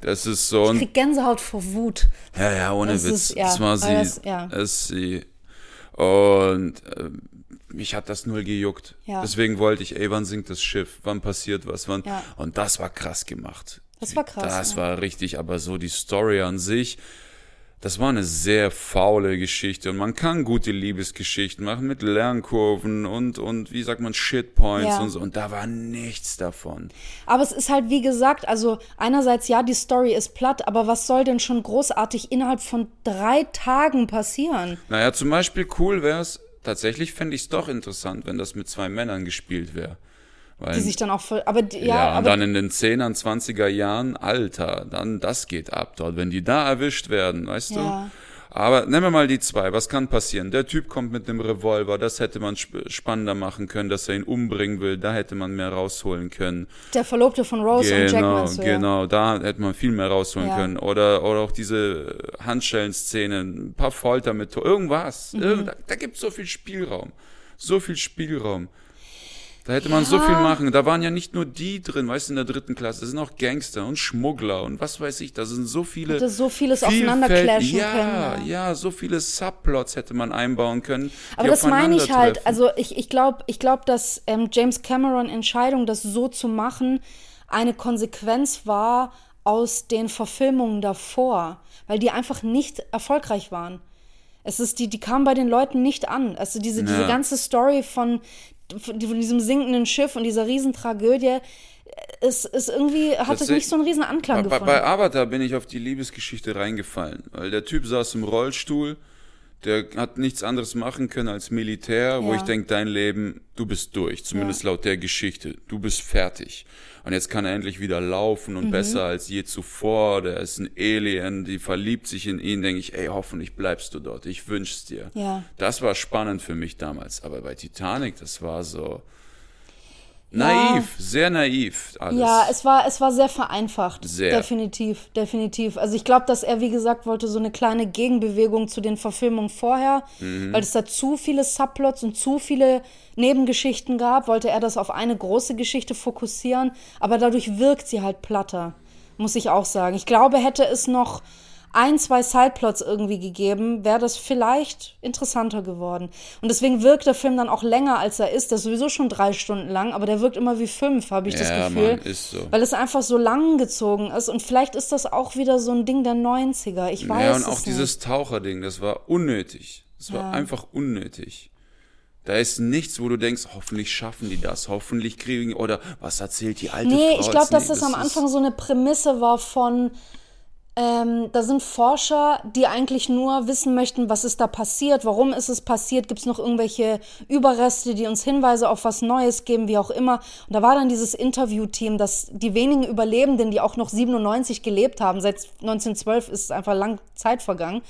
Das ist so Ich ein, krieg Gänsehaut vor Wut. ja, ja, ohne Das Witz. ist- ja, das war sie, das- ja. ist sie. Und ähm, mich hat das null gejuckt. Ja. Deswegen wollte ich, ey, wann sinkt das Schiff? Wann passiert was? Wann? Ja. Und das war krass gemacht. Das war krass, Das ja. war richtig, aber so die Story an sich, das war eine sehr faule Geschichte. Und man kann gute Liebesgeschichten machen mit Lernkurven und, und wie sagt man, Shitpoints Ja. und so. Und da war nichts davon. Aber es ist halt, wie gesagt, also einerseits, ja, die Story ist platt, aber was soll denn schon großartig innerhalb von drei Tagen passieren? Naja, zum Beispiel cool wär's, tatsächlich fände ich es doch interessant, wenn das mit zwei Männern gespielt wäre. Weil, Die sich dann auch, voll- aber die- ja, ja, und dann in den 10er, 20er Jahren, Alter, dann das geht ab dort, wenn die da erwischt werden, weißt Ja. du? Aber nehmen wir mal die zwei. Was kann passieren? Der Typ kommt mit einem Revolver. Das hätte man sp spannender machen können, dass er ihn umbringen will. Da hätte man mehr rausholen können. der Verlobte von Rose und Jack Genau, meinst du, ja? genau. Da hätte man viel mehr rausholen Ja. können. Oder, oder auch diese Handschellen-Szenen, ein paar Foltermethoden, irgendwas. Mhm. Irgend, da, da gibt es so viel Spielraum. So viel Spielraum. Da hätte man so viel machen. Da waren ja nicht nur die drin, weißt du, in der dritten Klasse. Da sind auch Gangster und Schmuggler und was weiß ich. Da sind so viele. Hätte so vieles aufeinanderclashen ja, können, Ja, so viele Subplots hätte man einbauen können. Aber das meine ich halt, also ich, ich glaube, ich glaub, dass ähm, James Cameron Entscheidung, das so zu machen, eine Konsequenz war aus den Verfilmungen davor, weil die einfach nicht erfolgreich waren. Es ist die, die kamen bei den Leuten nicht an. Also diese, diese Ja. ganze Story von, von diesem sinkenden Schiff und dieser Riesentragödie, es ist irgendwie, hat es nicht so einen riesen Anklang Bei, gefunden. bei Avatar bin ich auf die Liebesgeschichte reingefallen, weil der Typ saß im Rollstuhl, der hat nichts anderes machen können als Militär, wo Ja. ich denke, dein Leben, du bist durch, zumindest laut der Geschichte, du bist fertig. Und jetzt kann er endlich wieder laufen Mhm. und besser als je zuvor, der ist ein Alien, die verliebt sich in ihn, denke ich, ey, hoffentlich bleibst du dort, ich wünsch's dir. Ja. Das war spannend für mich damals, aber bei Titanic, das war so naiv, sehr naiv alles. Ja, es war, es war sehr vereinfacht. Sehr. Definitiv, definitiv. Also ich glaube, dass er, wie gesagt, wollte so eine kleine Gegenbewegung zu den Verfilmungen vorher, Mhm. weil es da zu viele Subplots und zu viele Nebengeschichten gab, wollte er das auf eine große Geschichte fokussieren, aber dadurch wirkt sie halt platter, muss ich auch sagen. Ich glaube, hätte es noch ein, zwei Sideplots irgendwie gegeben, wäre das vielleicht interessanter geworden. Und deswegen wirkt der Film dann auch länger, als er ist. Der ist sowieso schon drei Stunden lang, aber der wirkt immer wie fünf, habe ich das Ja, Gefühl. Mann, ist so. Weil es einfach so lang gezogen ist. Und vielleicht ist das auch wieder so ein Ding der 90er. Ich weiß Ja, und es auch nicht. dieses Taucherding, das war unnötig. Das war einfach unnötig. Da ist nichts, wo du denkst, hoffentlich schaffen die das, hoffentlich kriegen, oder was erzählt die alte Nee, Frau? ich glaube, dass Nee, das am ist- Anfang so eine Prämisse war von, ähm, da sind Forscher, die eigentlich nur wissen möchten, was ist da passiert, warum ist es passiert, gibt es noch irgendwelche Überreste, die uns Hinweise auf was Neues geben, wie auch immer. Und da war dann dieses Interviewteam, dass die wenigen Überlebenden, die auch noch 97 gelebt haben, seit 1912 ist einfach lang Zeit vergangen,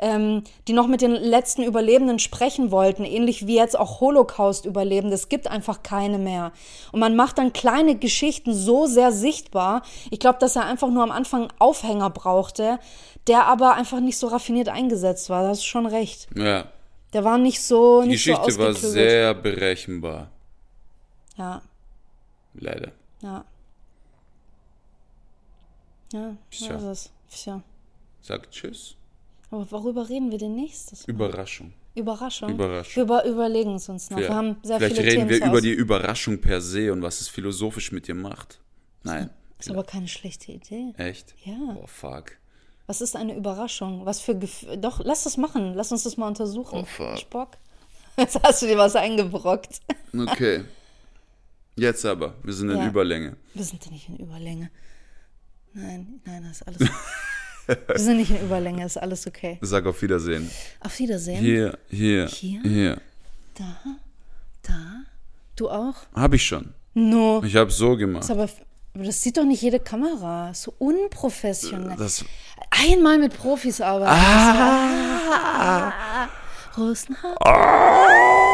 ähm, die noch mit den letzten Überlebenden sprechen wollten, ähnlich wie jetzt auch Holocaust-Überlebende. Es gibt einfach keine mehr. Und man macht dann kleine Geschichten so sehr sichtbar. Ich glaube, dass er einfach nur am Anfang einen Aufhänger brauchte, der aber einfach nicht so raffiniert eingesetzt war. Da hast du schon recht. Ja, Der war nicht so die nicht so Geschichte war ausgeklügelt. sehr berechenbar. Ja, Leider. ja. Ja, so Tja. ist es. Tja. Sag Tschüss. Aber worüber reden wir denn nächstes? Mal? Überraschung. Überraschung. Überraschung. Wir über, überlegen es uns noch. Wir haben sehr Vielleicht viele reden Themen wir über die Überraschung per se und was es philosophisch mit dir macht. Nein. Ist aber keine schlechte Idee. Echt? Ja. Oh, fuck. Was ist eine Überraschung? Was für Gefühle? Doch, lass das machen. Lass uns das mal untersuchen. Oh, fuck. Bock? Jetzt hast du dir was eingebrockt. Okay. Jetzt aber. Wir sind in Ja. Überlänge. Wir sind nicht in Überlänge. Nein, nein, das ist alles. Wir sind nicht in Überlänge, ist alles okay. Sag auf Wiedersehen. Auf Wiedersehen. Hier, hier, Hier? hier. Da, da. Du auch? Hab ich schon. No. Ich habe so gemacht. aber. Aber das sieht doch nicht jede Kamera. So unprofessionell. Das, Einmal mit Profis arbeiten. ah, Ah, Rosenhaar. Even